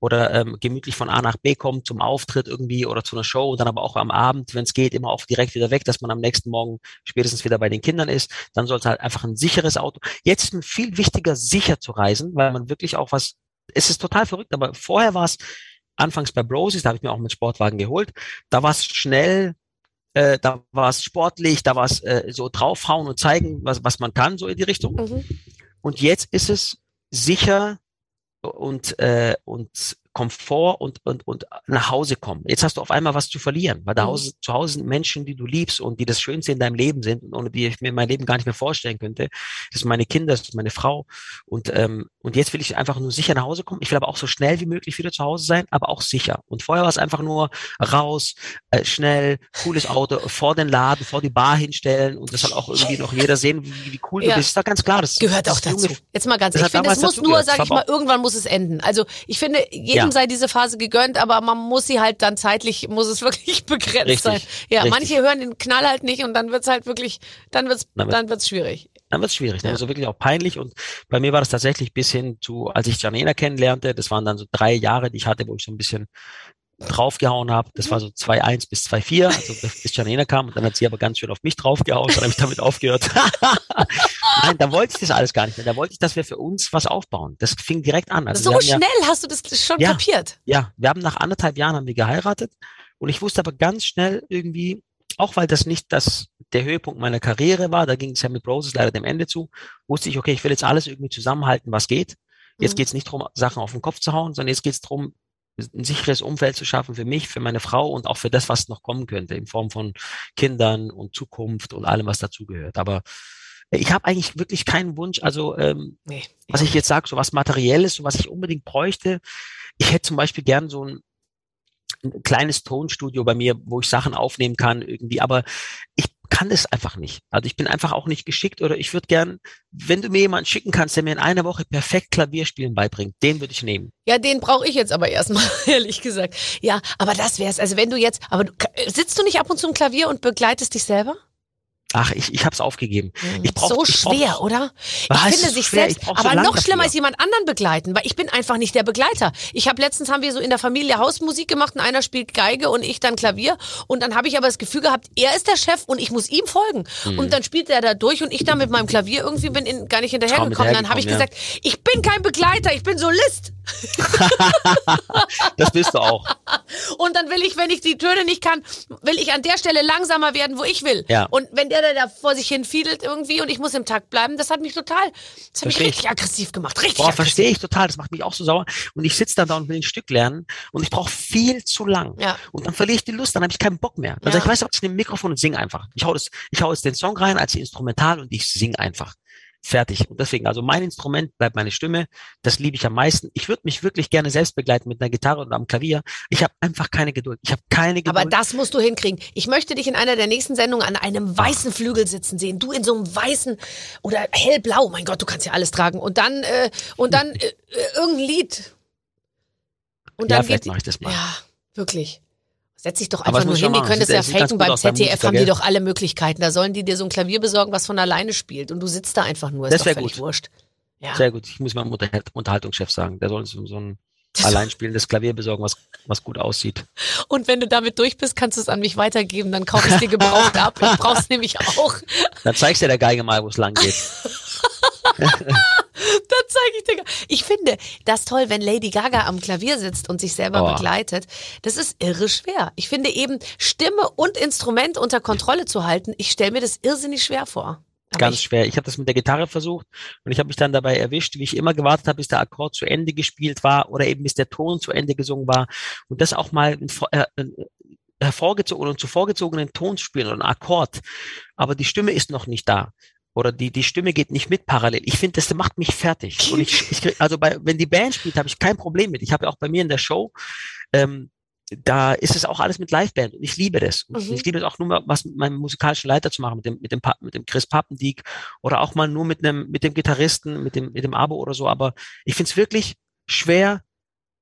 D: oder ähm, gemütlich von A nach B kommt zum Auftritt irgendwie oder zu einer Show und dann aber auch am Abend, wenn es geht, immer auch direkt wieder weg, dass man am nächsten Morgen spätestens wieder bei den Kindern ist. Dann soll es halt einfach ein sicheres Auto. Jetzt ist mir viel wichtiger, sicher zu reisen, weil man wirklich auch was, es ist total verrückt, aber vorher war es anfangs bei Brosis, da habe ich mir auch mit Sportwagen geholt, da war es schnell äh, da war es sportlich, da war es äh, so draufhauen und zeigen, was, was man kann, so in die Richtung. Mhm. Und jetzt ist es sicher und, äh, und Komfort und, und, und nach Hause kommen. Jetzt hast du auf einmal was zu verlieren, weil da mhm. Zu Hause sind Menschen, die du liebst und die das Schönste in deinem Leben sind und ohne die ich mir mein Leben gar nicht mehr vorstellen könnte. Das sind meine Kinder, das ist meine Frau. Und, ähm, und jetzt will ich einfach nur sicher nach Hause kommen. Ich will aber auch so schnell wie möglich wieder zu Hause sein, aber auch sicher. Und vorher war es einfach nur raus, äh, schnell, cooles Auto, vor den Laden, vor die Bar hinstellen und das soll auch irgendwie noch jeder sehen, wie, wie cool ja. du bist. Das ist doch ganz klar. Das
B: gehört
D: das
B: auch dazu. Junge, Jetzt mal ganz, ich finde, es muss nur, sag ich mal, irgendwann muss es enden. Also ich finde, jedem jedem sei diese Phase gegönnt, aber man muss sie halt dann zeitlich, muss es wirklich begrenzt richtig, sein. Ja, richtig. manche hören den Knall halt nicht und dann wird's halt wirklich, dann wird's, dann, dann wird's schwierig.
D: Dann wird's schwierig, ja. also wirklich auch peinlich und bei mir war das tatsächlich bis hin zu, als ich Janina kennenlernte, das waren dann so drei Jahre, die ich hatte, wo ich so ein bisschen draufgehauen habe. Das war so 2-1 bis 2-4, also bis Janina kam und dann hat sie aber ganz schön auf mich draufgehauen, dann habe ich damit aufgehört. Nein, da wollte ich das alles gar nicht mehr. Da wollte ich, dass wir für uns was aufbauen. Das fing direkt an.
B: Also so schnell ja, hast du das schon
D: ja,
B: kapiert?
D: Ja, wir haben nach anderthalb Jahren haben wir geheiratet und ich wusste aber ganz schnell irgendwie, auch weil das nicht das, der Höhepunkt meiner Karriere war, da ging es ja mit Roses leider dem Ende zu, wusste ich, okay, ich will jetzt alles irgendwie zusammenhalten, was geht. Jetzt mhm. geht es nicht darum, Sachen auf den Kopf zu hauen, sondern jetzt geht es darum, ein sicheres Umfeld zu schaffen für mich, für meine Frau und auch für das, was noch kommen könnte, in Form von Kindern und Zukunft und allem, was dazugehört. Aber ich habe eigentlich wirklich keinen Wunsch, also ähm, nee, was ich jetzt sage, so was Materielles, so was ich unbedingt bräuchte. Ich hätte zum Beispiel gern so ein, ein kleines Tonstudio bei mir, wo ich Sachen aufnehmen kann irgendwie, aber ich kann das einfach nicht. Also ich bin einfach auch nicht geschickt oder ich würde gern, wenn du mir jemanden schicken kannst, der mir in einer Woche perfekt Klavierspielen beibringt, den würde ich nehmen.
B: Ja, den brauche ich jetzt aber erstmal, ehrlich gesagt. Ja, aber das wär's. Also wenn du jetzt, aber du, sitzt du nicht ab und zu im Klavier und begleitest dich selber?
D: Ach, ich, ich habe es aufgegeben. Ich brauch,
B: so
D: ich brauch-
B: schwer, oder? Ich
D: Ah,
B: finde sich
D: schwer.
B: selbst,
D: so
B: aber
D: lang
B: noch schlimmer
D: dafür.
B: ist jemand anderen begleiten, weil ich bin einfach nicht der Begleiter. Ich habe letztens haben wir so in der Familie Hausmusik gemacht und einer spielt Geige und ich dann Klavier und dann habe ich aber das Gefühl gehabt, er ist der Chef und ich muss ihm folgen.
D: Mhm.
B: Und dann spielt er da durch und ich dann mit meinem Klavier irgendwie bin in, gar nicht hinterhergekommen. Dann habe ich
D: hinterhergekommen,
B: gesagt, ich bin kein Begleiter, ich bin Solist.
D: Das bist du auch.
B: Und dann will ich, wenn ich die Töne nicht kann, will ich an der Stelle langsamer werden, wo ich will.
D: Ja.
B: Und wenn der da vor sich hin fiedelt irgendwie und ich muss im Takt bleiben, das hat mich total, das hat mich richtig aggressiv gemacht. Richtig
D: Boah, verstehe ich total. Das macht mich auch so sauer. Und ich sitze dann da und will ein Stück lernen und ich brauche viel zu lang.
B: Ja.
D: Und dann verliere ich die Lust, dann habe ich keinen Bock mehr. Dann
B: Ja.
D: sag ich, weißt du was, ich nehme Mikrofon und singe einfach. Ich hau, das, ich hau jetzt den Song rein als Instrumental und ich singe einfach. Fertig. Und deswegen, also mein Instrument bleibt meine Stimme. Das liebe ich am meisten. Ich würde mich wirklich gerne selbst begleiten mit einer Gitarre und am Klavier. Ich habe einfach keine Geduld. Ich habe keine Geduld.
B: Aber das musst du hinkriegen. Ich möchte dich in einer der nächsten Sendungen an einem weißen Flügel sitzen sehen. Du in so einem weißen oder hellblau. Mein Gott, du kannst ja alles tragen. Und dann, äh, und dann äh, äh, irgendein Lied. Und
D: Ja,
B: dann
D: vielleicht
B: geht,
D: mache ich das mal.
B: Ja, wirklich. Setz dich doch einfach nur hin. Die können das ja faken. Beim ZDF haben die doch alle Möglichkeiten. Da sollen die dir so ein Klavier besorgen, was von alleine spielt. Und du sitzt da einfach nur. Ist
D: Das
B: doch
D: wär
B: völlig
D: gut.
B: wurscht. Ja.
D: Sehr gut. Ich muss meinem Unter Unterhaltungschef sagen. Der soll uns so ein allein spielendes Klavier besorgen, was, was gut aussieht.
B: Und wenn du damit durch bist, kannst du es an mich weitergeben. Dann kaufe ich es dir gebraucht ab. Ich brauch's nämlich auch.
D: Dann zeigst du der Geige mal, wo es lang geht.
B: Dann zeige ich dir. Ich finde das toll, wenn Lady Gaga am Klavier sitzt und sich selber
D: Oh.
B: begleitet. Das ist irre schwer. Ich finde eben Stimme und Instrument unter Kontrolle zu halten. Ich stelle mir das irrsinnig schwer vor. Aber
D: Ganz
B: ich,
D: schwer. Ich habe das mit der Gitarre versucht und ich habe mich dann dabei erwischt, wie ich immer gewartet habe, bis der Akkord zu Ende gespielt war oder eben bis der Ton zu Ende gesungen war und das auch mal äh, hervorgezogen und zuvorgezogenen Ton zu spielen oder einen Akkord. Aber die Stimme ist noch nicht da. Oder die, die Stimme geht nicht mit parallel. Ich finde, das macht mich fertig. Und ich, ich krieg, also bei, wenn die Band spielt, habe ich kein Problem mit. Ich habe ja auch bei mir in der Show, ähm, da ist es auch alles mit Liveband und ich liebe das. Und
B: Mhm.
D: Ich liebe es auch nur mal, was mit meinem musikalischen Leiter zu machen, mit dem, mit dem, mit dem Chris Pappendieck oder auch mal nur mit einem, mit dem Gitarristen, mit dem, mit dem Abo oder so. Aber ich finde es wirklich schwer,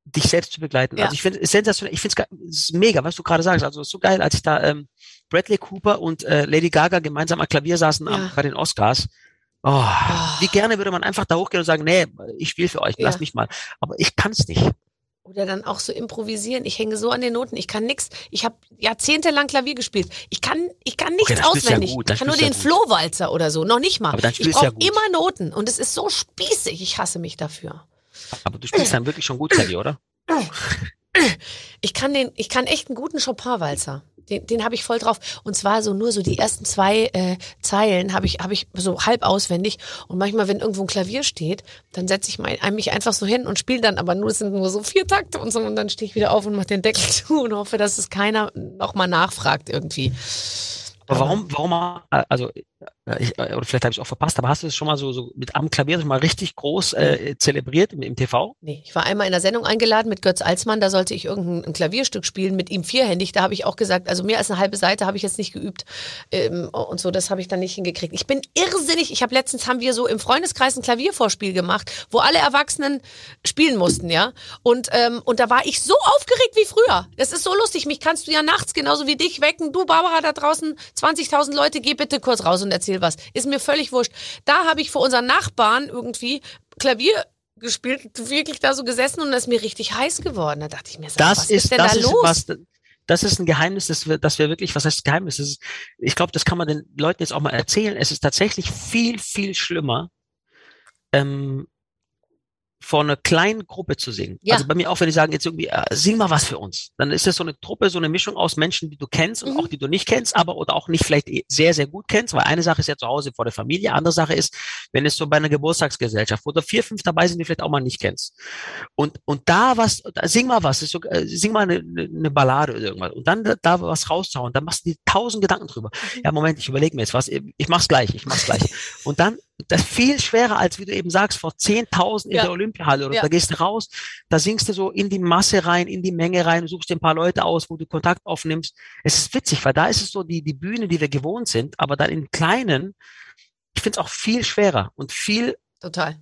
D: dich selbst zu begleiten.
B: Ja.
D: Also ich finde es sensationell, ich finde es mega, was du gerade sagst. Also so geil, als ich da ähm, Bradley Cooper und äh, Lady Gaga gemeinsam am Klavier saßen am,
B: Ja.
D: bei den Oscars. Oh, Wie gerne würde man einfach da hochgehen und sagen, nee, ich spiele für euch,
B: Ja.
D: lasst mich mal. Aber ich kann es nicht.
B: oder dann auch so improvisieren. Ich hänge so an den Noten. Ich kann nix. Ich habe jahrzehntelang Klavier gespielt. Ich kann, ich kann nichts
D: Okay, du ja
B: auswendig.
D: gut,
B: ich kann nur den
D: gut.
B: Flohwalzer oder so. Noch nicht mal.
D: Aber dann
B: ich brauche immer Noten. Und es ist so spießig. Ich hasse mich dafür.
D: Aber du spielst dann wirklich schon gut Klavier, oder?
B: Ich kann den, ich kann echt einen guten Chopin-Walzer. Den, den habe ich voll drauf. Und zwar so nur so die ersten zwei äh, Zeilen habe ich, habe ich so halb auswendig. Und manchmal, wenn irgendwo ein Klavier steht, dann setze ich mein, mich einfach so hin und spiele dann, aber nur es sind nur so vier Takte und so. Und dann stehe ich wieder auf und mache den Deckel zu und hoffe, dass es keiner nochmal nachfragt irgendwie.
D: Aber warum, warum, also, ich, äh, oder vielleicht habe ich es auch verpasst, aber hast du es schon mal so, so mit am Klavier schon mal richtig groß äh, zelebriert im, im TV?
B: Nee, ich war einmal in der Sendung eingeladen mit Götz Alsmann, da sollte ich irgendein ein Klavierstück spielen mit ihm vierhändig. Da habe ich auch gesagt, also mehr als eine halbe Seite habe ich jetzt nicht geübt ähm, und so, das habe ich dann nicht hingekriegt. Ich bin irrsinnig. Ich habe letztens haben wir so im Freundeskreis ein Klaviervorspiel gemacht, wo alle Erwachsenen spielen mussten, ja. Und ähm, und da war ich so aufgeregt wie früher. Das ist so lustig. Mich kannst du ja nachts genauso wie dich wecken. Du Barbara da draußen, 20.000 Leute, geh bitte kurz raus und erzähl was. Ist mir völlig wurscht. Da habe ich vor unseren Nachbarn irgendwie Klavier gespielt, wirklich da so gesessen und da ist mir richtig heiß geworden. Da dachte ich mir, sag,
D: Das
B: was
D: ist,
B: ist denn
D: das
B: da
D: ist
B: los?
D: was, das ist ein Geheimnis, das wir, das wir wirklich, was heißt Geheimnis? Das ist, ich glaube, das kann man den Leuten jetzt auch mal erzählen. Es ist tatsächlich viel, viel schlimmer, ähm, vor einer kleinen Gruppe zu singen.
B: Ja.
D: Also bei mir auch, wenn die sagen jetzt irgendwie, äh, sing mal was für uns, dann ist das so eine Truppe, so eine Mischung aus Menschen, die du kennst und
B: Mhm.
D: auch die du nicht kennst, aber oder auch nicht vielleicht eh sehr, sehr gut kennst, weil eine Sache ist ja zu Hause vor der Familie, andere Sache ist, wenn es so bei einer Geburtstagsgesellschaft, wo du vier, fünf dabei sind, die vielleicht auch mal nicht kennst. Und, und da was, da, sing mal was, so, äh, sing mal eine, eine Ballade oder irgendwas und dann da, da was rauszuhauen, dann machst du dir tausend Gedanken drüber. Ja, Moment, ich überlege mir jetzt was, ich mach's gleich, ich mach's gleich. Und dann, das ist viel schwerer, als wie du eben sagst, vor 10.000 in
B: Ja.
D: der Olympiahalle oder
B: Ja.
D: da gehst du raus, da singst du so in die Masse rein, in die Menge rein, suchst dir ein paar Leute aus, wo du Kontakt aufnimmst. Es ist witzig, weil da ist es so die, die Bühne, die wir gewohnt sind, aber dann in kleinen, ich finde es auch viel schwerer und viel
B: Total.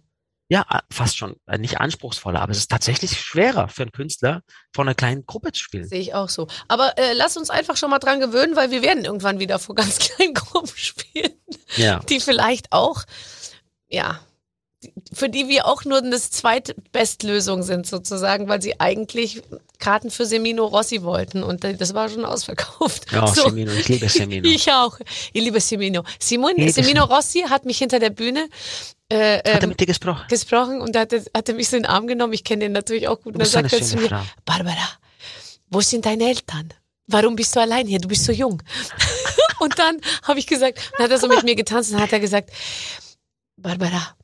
D: Ja, fast schon äh, nicht anspruchsvoller, aber es ist tatsächlich schwerer für einen Künstler, vor einer kleinen Gruppe zu spielen.
B: Sehe ich auch so. Aber äh, lass uns einfach schon mal dran gewöhnen, weil wir werden irgendwann wieder vor ganz kleinen Gruppen spielen,
D: Ja.
B: die vielleicht auch, ja, für die wir auch nur eine Zweitbestlösung sind sozusagen, weil sie eigentlich Karten für Semino Rossi wollten und das war schon ausverkauft.
D: Ja,
B: So.
D: Semino, ich liebe Semino.
B: Ich auch. Ich liebe Semino. Simon,
D: liebe
B: Semino Rossi hat mich hinter der Bühne äh,
D: Hat er
B: ähm,
D: mit dir gesprochen?
B: gesprochen und hat, hat er mich so in den Arm genommen. Ich kenne den natürlich auch gut. Und dann sagt er zu mir,
D: Frau.
B: Barbara, wo sind deine Eltern? Warum bist du allein hier? Du bist so jung. und dann habe ich gesagt, dann hat er so mit mir getanzt und hat er gesagt, Barbara,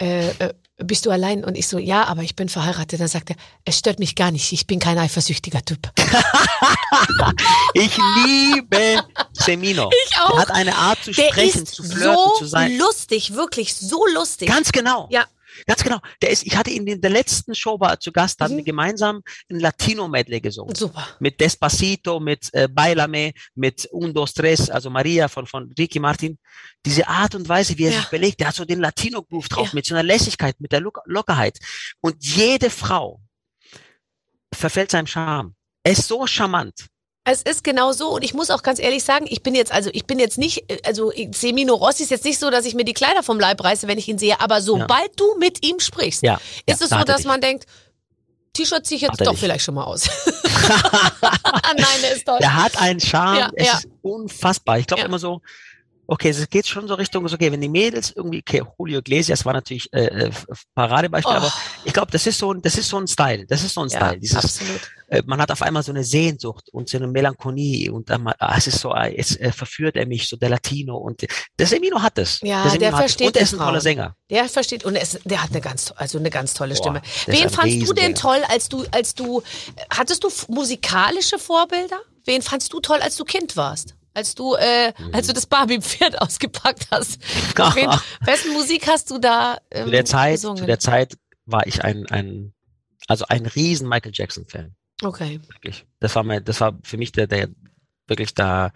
B: äh, äh, bist du allein? Und ich so, ja, aber ich bin verheiratet. Dann sagt er, es stört mich gar nicht. Ich bin kein eifersüchtiger Typ.
D: Ich liebe Semino.
B: Ich auch.
D: Er hat eine Art zu
B: Der
D: sprechen,
B: ist
D: zu flirten,
B: so
D: zu sein.
B: lustig, wirklich so lustig.
D: Ganz genau.
B: Ja.
D: Ganz genau. Der ist, ich hatte ihn in der letzten Show war er zu Gast, hatten
B: Mhm.
D: wir gemeinsam ein Latino-Medley gesungen.
B: Super.
D: Mit Despacito, mit äh, Bailame, mit Un, Dos, Tres, also Maria von, von Ricky Martin. Diese Art und Weise, wie er
B: Ja.
D: sich belegt, der hat so den Latino-Groove drauf,
B: Ja.
D: mit so einer Lässigkeit, mit der Lock Lockerheit. Und jede Frau verfällt seinem Charme. Er ist so charmant.
B: Es ist genau so und ich muss auch ganz ehrlich sagen, ich bin jetzt also ich bin jetzt nicht äh, also Semino Rossi ist jetzt nicht so, dass ich mir die Kleider vom Leib reiße, wenn ich ihn sehe, aber sobald du mit ihm sprichst,
D: Ja.
B: ist
D: ja,
B: es so, dass
D: dich.
B: man denkt, T-Shirt ziehe ich jetzt doch
D: dich.
B: vielleicht schon mal aus. Nein, der ist toll.
D: Der hat einen Charme,
B: Ja,
D: es
B: ja.
D: ist unfassbar. Ich glaube
B: Ja.
D: immer so, okay, es geht schon so Richtung, okay, wenn die Mädels irgendwie, okay, Julio Iglesias war natürlich äh, äh, Paradebeispiel,
B: Oh.
D: aber ich glaube, das ist so ein, das ist so ein Style, das ist so ein
B: ja,
D: Style. Dieses,
B: absolut.
D: äh, man hat auf einmal so eine Sehnsucht und so eine Melancholie und dann mal, ah, es ist so, ah, jetzt äh, verführt er mich, so der Latino und der Semino hat es.
B: Ja,
D: der,
B: der
D: es.
B: versteht
D: und er ist ein toller. Sänger.
B: Der versteht und es, der hat eine ganz also eine ganz tolle Stimme.
D: ist
B: Wen fandst du denn toll, als du als du hattest du musikalische Vorbilder? Wen fandst du toll, als du Kind warst? Als du äh,
D: Mhm.
B: als du das Barbie-Pferd ausgepackt hast? Wen, wessen Musik hast du da ähm,
D: zu der Zeit,
B: gesungen?
D: zu der Zeit war ich ein, ein, also ein riesen Michael Jackson Fan.
B: okay.
D: wirklich. Das war mein, das war für mich der, der wirklich da.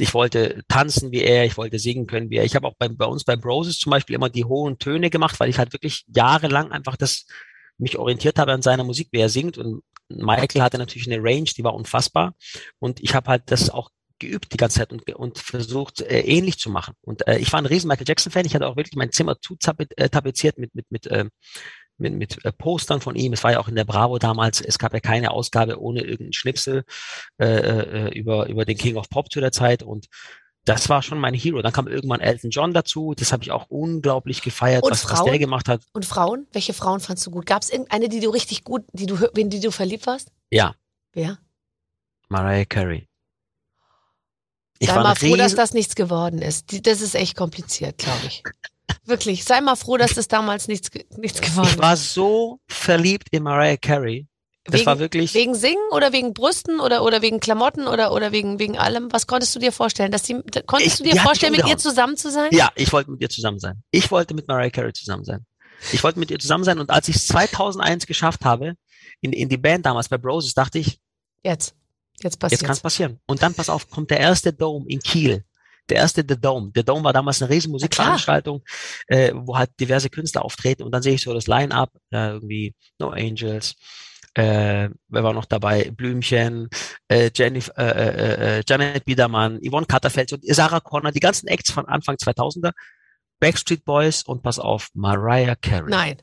D: Ich wollte tanzen wie er, ich wollte singen können wie er. Ich habe auch bei, bei uns bei Broses zum Beispiel immer die hohen Töne gemacht, weil ich halt wirklich jahrelang einfach das mich orientiert habe an seiner Musik, wie er singt. Und Michael hatte natürlich eine Range, die war unfassbar. Und ich habe halt das auch geübt die ganze Zeit und, und versucht äh, ähnlich zu machen. Und äh, ich war ein riesen Michael Jackson Fan. Ich hatte auch wirklich mein Zimmer zu äh, tapeziert mit mit mit ähm, mit, mit äh, Postern von ihm. Es war ja auch in der Bravo damals. Es gab ja keine Ausgabe ohne irgendeinen Schnipsel äh, äh, über über den King of Pop zu der Zeit und das war schon mein Hero. Dann kam irgendwann Elton John dazu. Das habe ich auch unglaublich gefeiert, was, was der gemacht hat.
B: Und Frauen? Welche Frauen fandst du gut? Gab es irgendeine, die du richtig gut, die du in die du verliebt warst?
D: Ja,
B: Wer?
D: Mariah Carey. Ich
B: Sei
D: war
B: mal froh, dass das nichts geworden ist. Das ist echt kompliziert, glaube ich. Wirklich. Sei mal froh, dass das damals nichts, nichts geworden
D: ich
B: ist.
D: war so verliebt in Mariah Carey. Das
B: wegen,
D: war wirklich.
B: wegen Singen oder wegen Brüsten oder, oder wegen Klamotten oder, oder wegen, wegen allem? Was konntest du dir vorstellen? Dass die, konntest
D: Ich-
B: du dir
D: hat
B: vorstellen, mit ihr zusammen zu sein?
D: Ja, ich wollte mit ihr zusammen sein. Ich wollte mit Mariah Carey zusammen sein. Ich wollte mit ihr zusammen sein und als ich es 2001 geschafft habe, in, in die Band damals bei Broses, dachte ich,
B: Jetzt. Jetzt
D: jetzt
B: passiert
D: kann es passieren. Und dann, pass auf, kommt der erste Dome in Kiel. Der erste The Dome. Der Dome war damals eine riesen Musikveranstaltung, äh, wo halt diverse Künstler auftreten und dann sehe ich so das Line-Up, äh, irgendwie No Angels, äh, wer war noch dabei? Blümchen, äh, Jennifer, äh, äh, äh, Janet Biedermann, Yvonne Katterfeld und Sarah Connor, die ganzen Acts von Anfang 2000er, Backstreet Boys und pass auf, Mariah Carey.
B: Nein.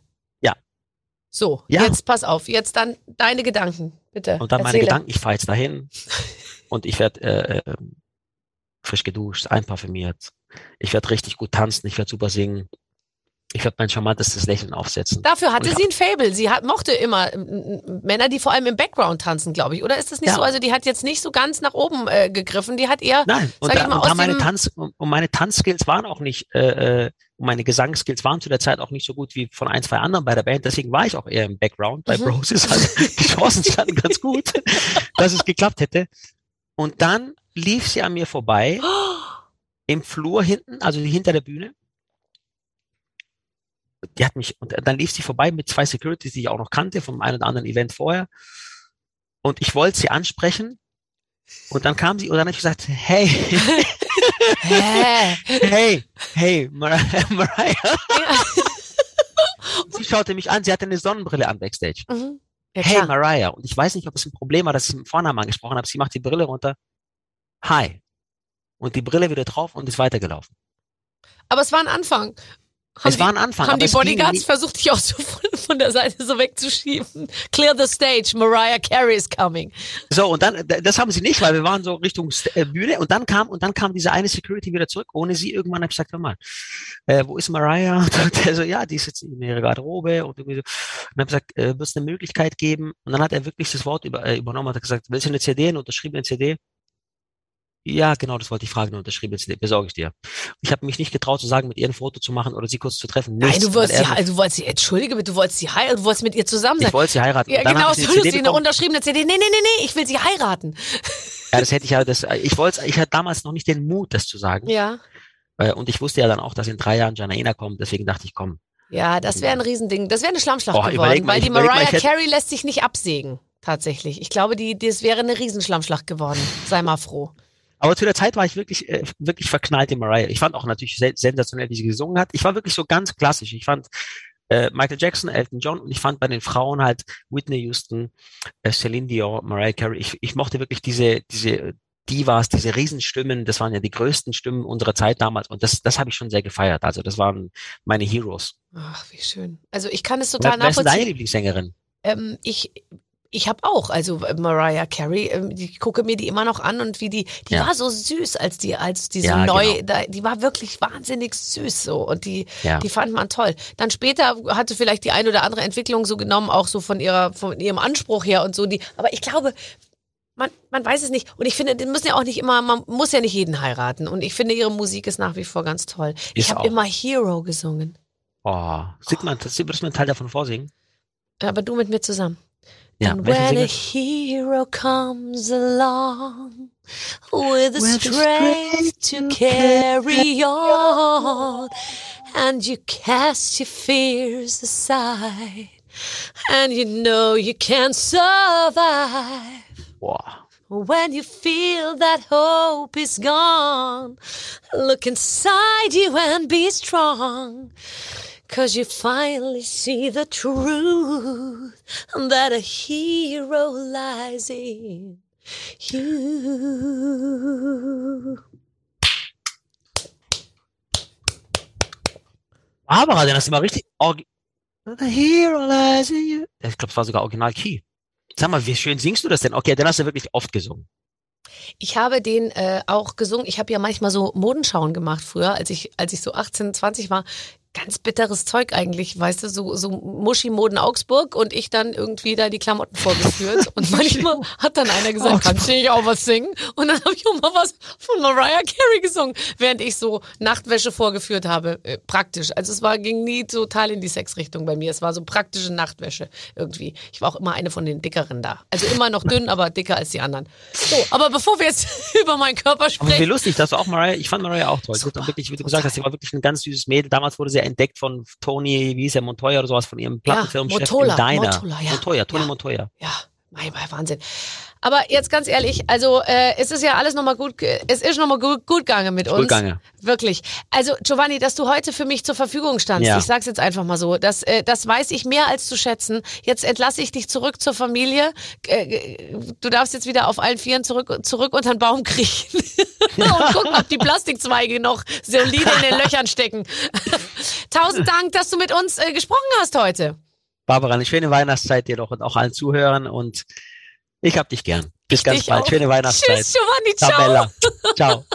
B: So,
D: Ja.
B: jetzt pass auf. Jetzt dann deine Gedanken, bitte.
D: Und dann meine
B: Erzähle.
D: Gedanken, ich fahre jetzt dahin und ich werde äh, äh, frisch geduscht, einparfümiert. Ich werde richtig gut tanzen, ich werde super singen. Ich werde mein charmantestes Lächeln aufsetzen.
B: Dafür hatte sie ein Fable. Sie hat, mochte immer Männer, die vor allem im Background tanzen, glaube ich. Oder ist das nicht
D: Ja.
B: so? Also die hat jetzt nicht so ganz nach oben äh, gegriffen. Die hat eher,
D: Nein, und
B: sag ich
D: da,
B: mal,
D: und meine Tanz und und meine Tanzskills waren auch nicht, äh, äh, und meine Gesangsskills waren zu der Zeit auch nicht so gut wie von ein, zwei anderen bei der Band. Deswegen war ich auch eher im Background. Bei
B: Mhm.
D: Bros ist halt, die Chancen standen ganz gut, dass es geklappt hätte. Und dann lief sie an mir vorbei im Flur hinten, also hinter der Bühne. Die hat mich, und dann lief sie vorbei mit zwei Securities, die ich auch noch kannte vom einen oder anderen Event vorher. Und ich wollte sie ansprechen. Und dann kam sie und dann habe ich gesagt, hey,
B: hä?
D: hey, hey, Mar Mariah. Sie schaute mich an, sie hatte eine Sonnenbrille an Backstage.
B: Mhm. Ja,
D: hey
B: klar.
D: Mariah. Und ich weiß nicht, ob es ein Problem war, dass ich mit Vornamen angesprochen habe. Sie macht die Brille runter. Hi. Und die Brille wieder drauf und ist weitergelaufen.
B: Aber es war ein Anfang. Haben
D: es
B: die,
D: war ein Anfang.
B: Haben die Bodyguards versucht, dich auch so von, von der Seite so wegzuschieben? Clear the stage, Mariah Carey is coming.
D: So, und dann, das haben sie nicht, weil wir waren so Richtung äh, Bühne und dann kam, und dann kam diese eine Security wieder zurück, ohne sie. Irgendwann habe ich gesagt, hör mal, äh, wo ist Mariah? Und der so, ja, die ist jetzt in ihrer Garderobe und irgendwie so. Und habe gesagt, äh, wird es eine Möglichkeit geben? Und dann hat er wirklich das Wort über, äh, übernommen, hat gesagt, willst du eine CD, eine unterschriebene CD? Ja, genau, das wollte ich fragen, eine unterschriebene CD, besorge ich dir. Ich habe mich nicht getraut zu sagen, mit ihr ein Foto zu machen oder sie kurz zu treffen.
B: Nein,
D: Nichts,
B: du wolltest, sie, also, du wolltest sie, entschuldige bitte, du wolltest sie heiraten, du wolltest mit ihr zusammen sein.
D: ich wollte sie heiraten.
B: Ja, genau, so
D: eine
B: du eine
D: bekommen.
B: unterschriebene CD. Nee, nee, nee, nee, ich will sie heiraten.
D: Ja, das hätte ich ja, das, ich wollte, ich hatte damals noch nicht den Mut, das zu sagen.
B: Ja.
D: Äh, Und ich wusste ja dann auch, dass in drei Jahren Janaina kommt, deswegen dachte ich, komm.
B: Ja, das wäre ein Riesending. Das wäre eine Schlammschlacht
D: Oh,
B: geworden,
D: mal,
B: weil die
D: mal,
B: Mariah
D: hätte-
B: Carey lässt sich nicht absägen. Tatsächlich. Ich glaube, die, das wäre eine Riesenschlammschlacht geworden. Sei mal froh.
D: Aber zu der Zeit war ich wirklich, äh, wirklich verknallt in Mariah. Ich fand auch natürlich se sensationell, wie sie gesungen hat. Ich war wirklich so ganz klassisch. Ich fand äh, Michael Jackson, Elton John und ich fand bei den Frauen halt Whitney Houston, äh, Celine Dion, Mariah Carey. Ich, ich mochte wirklich diese, diese Divas, diese Riesenstimmen. Das waren ja die größten Stimmen unserer Zeit damals und das, das habe ich schon sehr gefeiert. Also das waren meine Heroes.
B: Ach, wie schön. Also ich kann es total
D: Wer, wer ist deine
B: nachvollziehen.
D: Lieblingssängerin?
B: Ähm, ich ich habe auch, also äh, Mariah Carey, ähm, ich gucke mir die immer noch an und wie die, die
D: Ja.
B: war so süß, als die, als die so
D: Ja,
B: neu,
D: genau.
B: die war wirklich wahnsinnig süß so und die,
D: Ja.
B: die fand man toll. Dann später hatte vielleicht die ein oder andere Entwicklung so genommen, auch so von ihrer, von ihrem Anspruch her und so. Die, aber ich glaube, man, man weiß es nicht. Und ich finde, die müssen ja auch nicht immer, man muss ja nicht jeden heiraten. Und ich finde, ihre Musik ist nach wie vor ganz toll. ich
D: Ist
B: habe
D: auch.
B: immer Hero gesungen.
D: Oh, sieht man, das, würdest du mir einen Teil davon vorsingen?
B: Aber du mit mir zusammen.
D: Ja,
B: And when a hero comes along with the
D: With the
B: strength to carry on, and you cast your fears aside, and you know you can survive.
D: Boah.
B: When you feel that hope is gone, look inside you and be strong. Cause you finally see the truth that a hero lies in you.
D: Barbara, den hast du mal richtig. orgi- The hero lies in you. Ich glaube, es war sogar Original Key. Sag mal, wie schön singst du das denn? Okay, den hast du wirklich oft gesungen.
B: Ich habe den äh, auch gesungen. Ich habe ja manchmal so Modenschauen gemacht früher, als ich, als ich so 18, 20 war. Ganz bitteres Zeug eigentlich, weißt du, so, so Muschi-Moden Augsburg und ich dann irgendwie da die Klamotten vorgeführt. Und manchmal hat dann einer gesagt, kannst du nicht auch was singen? Und dann habe ich auch mal was von Mariah Carey gesungen, während ich so Nachtwäsche vorgeführt habe. Äh, praktisch. Also es war, ging nie total in die Sexrichtung bei mir. Es war so praktische Nachtwäsche irgendwie. Ich war auch immer eine von den dickeren da. Also immer noch dünn, aber dicker als die anderen. So, aber bevor wir jetzt über meinen Körper
D: Aber wie
B: sprechen.
D: lustig, dass du auch Mariah, ich fand Mariah auch toll.
B: Super,
D: auch wirklich, wie du gesagt hast, sie war wirklich ein ganz süßes Mädel. Damals wurde sie entdeckt von Tony, wie hieß er, Montoya oder sowas, von ihrem Plattenfirmenchef
B: Motola,
D: im Diner.
B: Motola, ja.
D: Montoya, Tony
B: Ja.
D: Montoya.
B: Ja, mein, mein Wahnsinn. Aber jetzt ganz ehrlich, also äh, es ist ja alles nochmal gut, es ist nochmal gut, gut gegangen mit uns.
D: Gut gegangen.
B: Wirklich. Also Giovanni, dass du heute für mich zur Verfügung standst,
D: Ja.
B: ich sag's jetzt einfach mal so, das, äh, das weiß ich mehr als zu schätzen. Jetzt entlasse ich dich zurück zur Familie. Äh, du darfst jetzt wieder auf allen Vieren zurück, zurück unter den Baum kriechen. Und gucken, ob die Plastikzweige noch solide in den Löchern stecken. Tausend Dank, dass du mit uns äh, gesprochen hast heute.
D: Barbara, eine schöne Weihnachtszeit dir doch und auch allen Zuhörern und ich hab dich gern. Bis ganz
B: dich
D: bald.
B: auch.
D: Schöne Weihnachtszeit.
B: Tschüss, Giovanni, ciao.
D: Tabella. Ciao.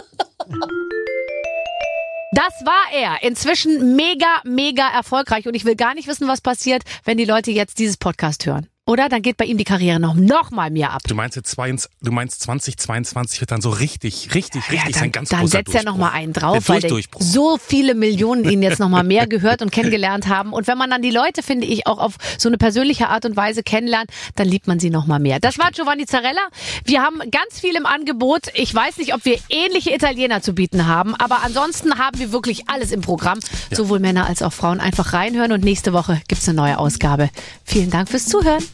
B: Das war er. Inzwischen mega, mega erfolgreich. Und ich will gar nicht wissen, was passiert, wenn die Leute jetzt dieses Podcast hören. Oder? Dann geht bei ihm die Karriere noch, noch mal mehr ab.
C: Du meinst jetzt zwei, du meinst 2022 wird dann so richtig, richtig, richtig
B: Ja,
C: sein
B: dann,
C: ganz
B: dann setzt er noch mal einen drauf, weil so viele Millionen ihn jetzt noch mal mehr gehört und kennengelernt haben. Und wenn man dann die Leute, finde ich, auch auf so eine persönliche Art und Weise kennenlernt, dann liebt man sie noch mal mehr. Das war Giovanni Zarella. Wir haben ganz viel im Angebot. Ich weiß nicht, ob wir ähnliche Italiener zu bieten haben, aber ansonsten haben wir wirklich alles im Programm. Sowohl Männer als auch Frauen. Einfach reinhören und nächste Woche gibt's eine neue Ausgabe. Vielen Dank fürs Zuhören,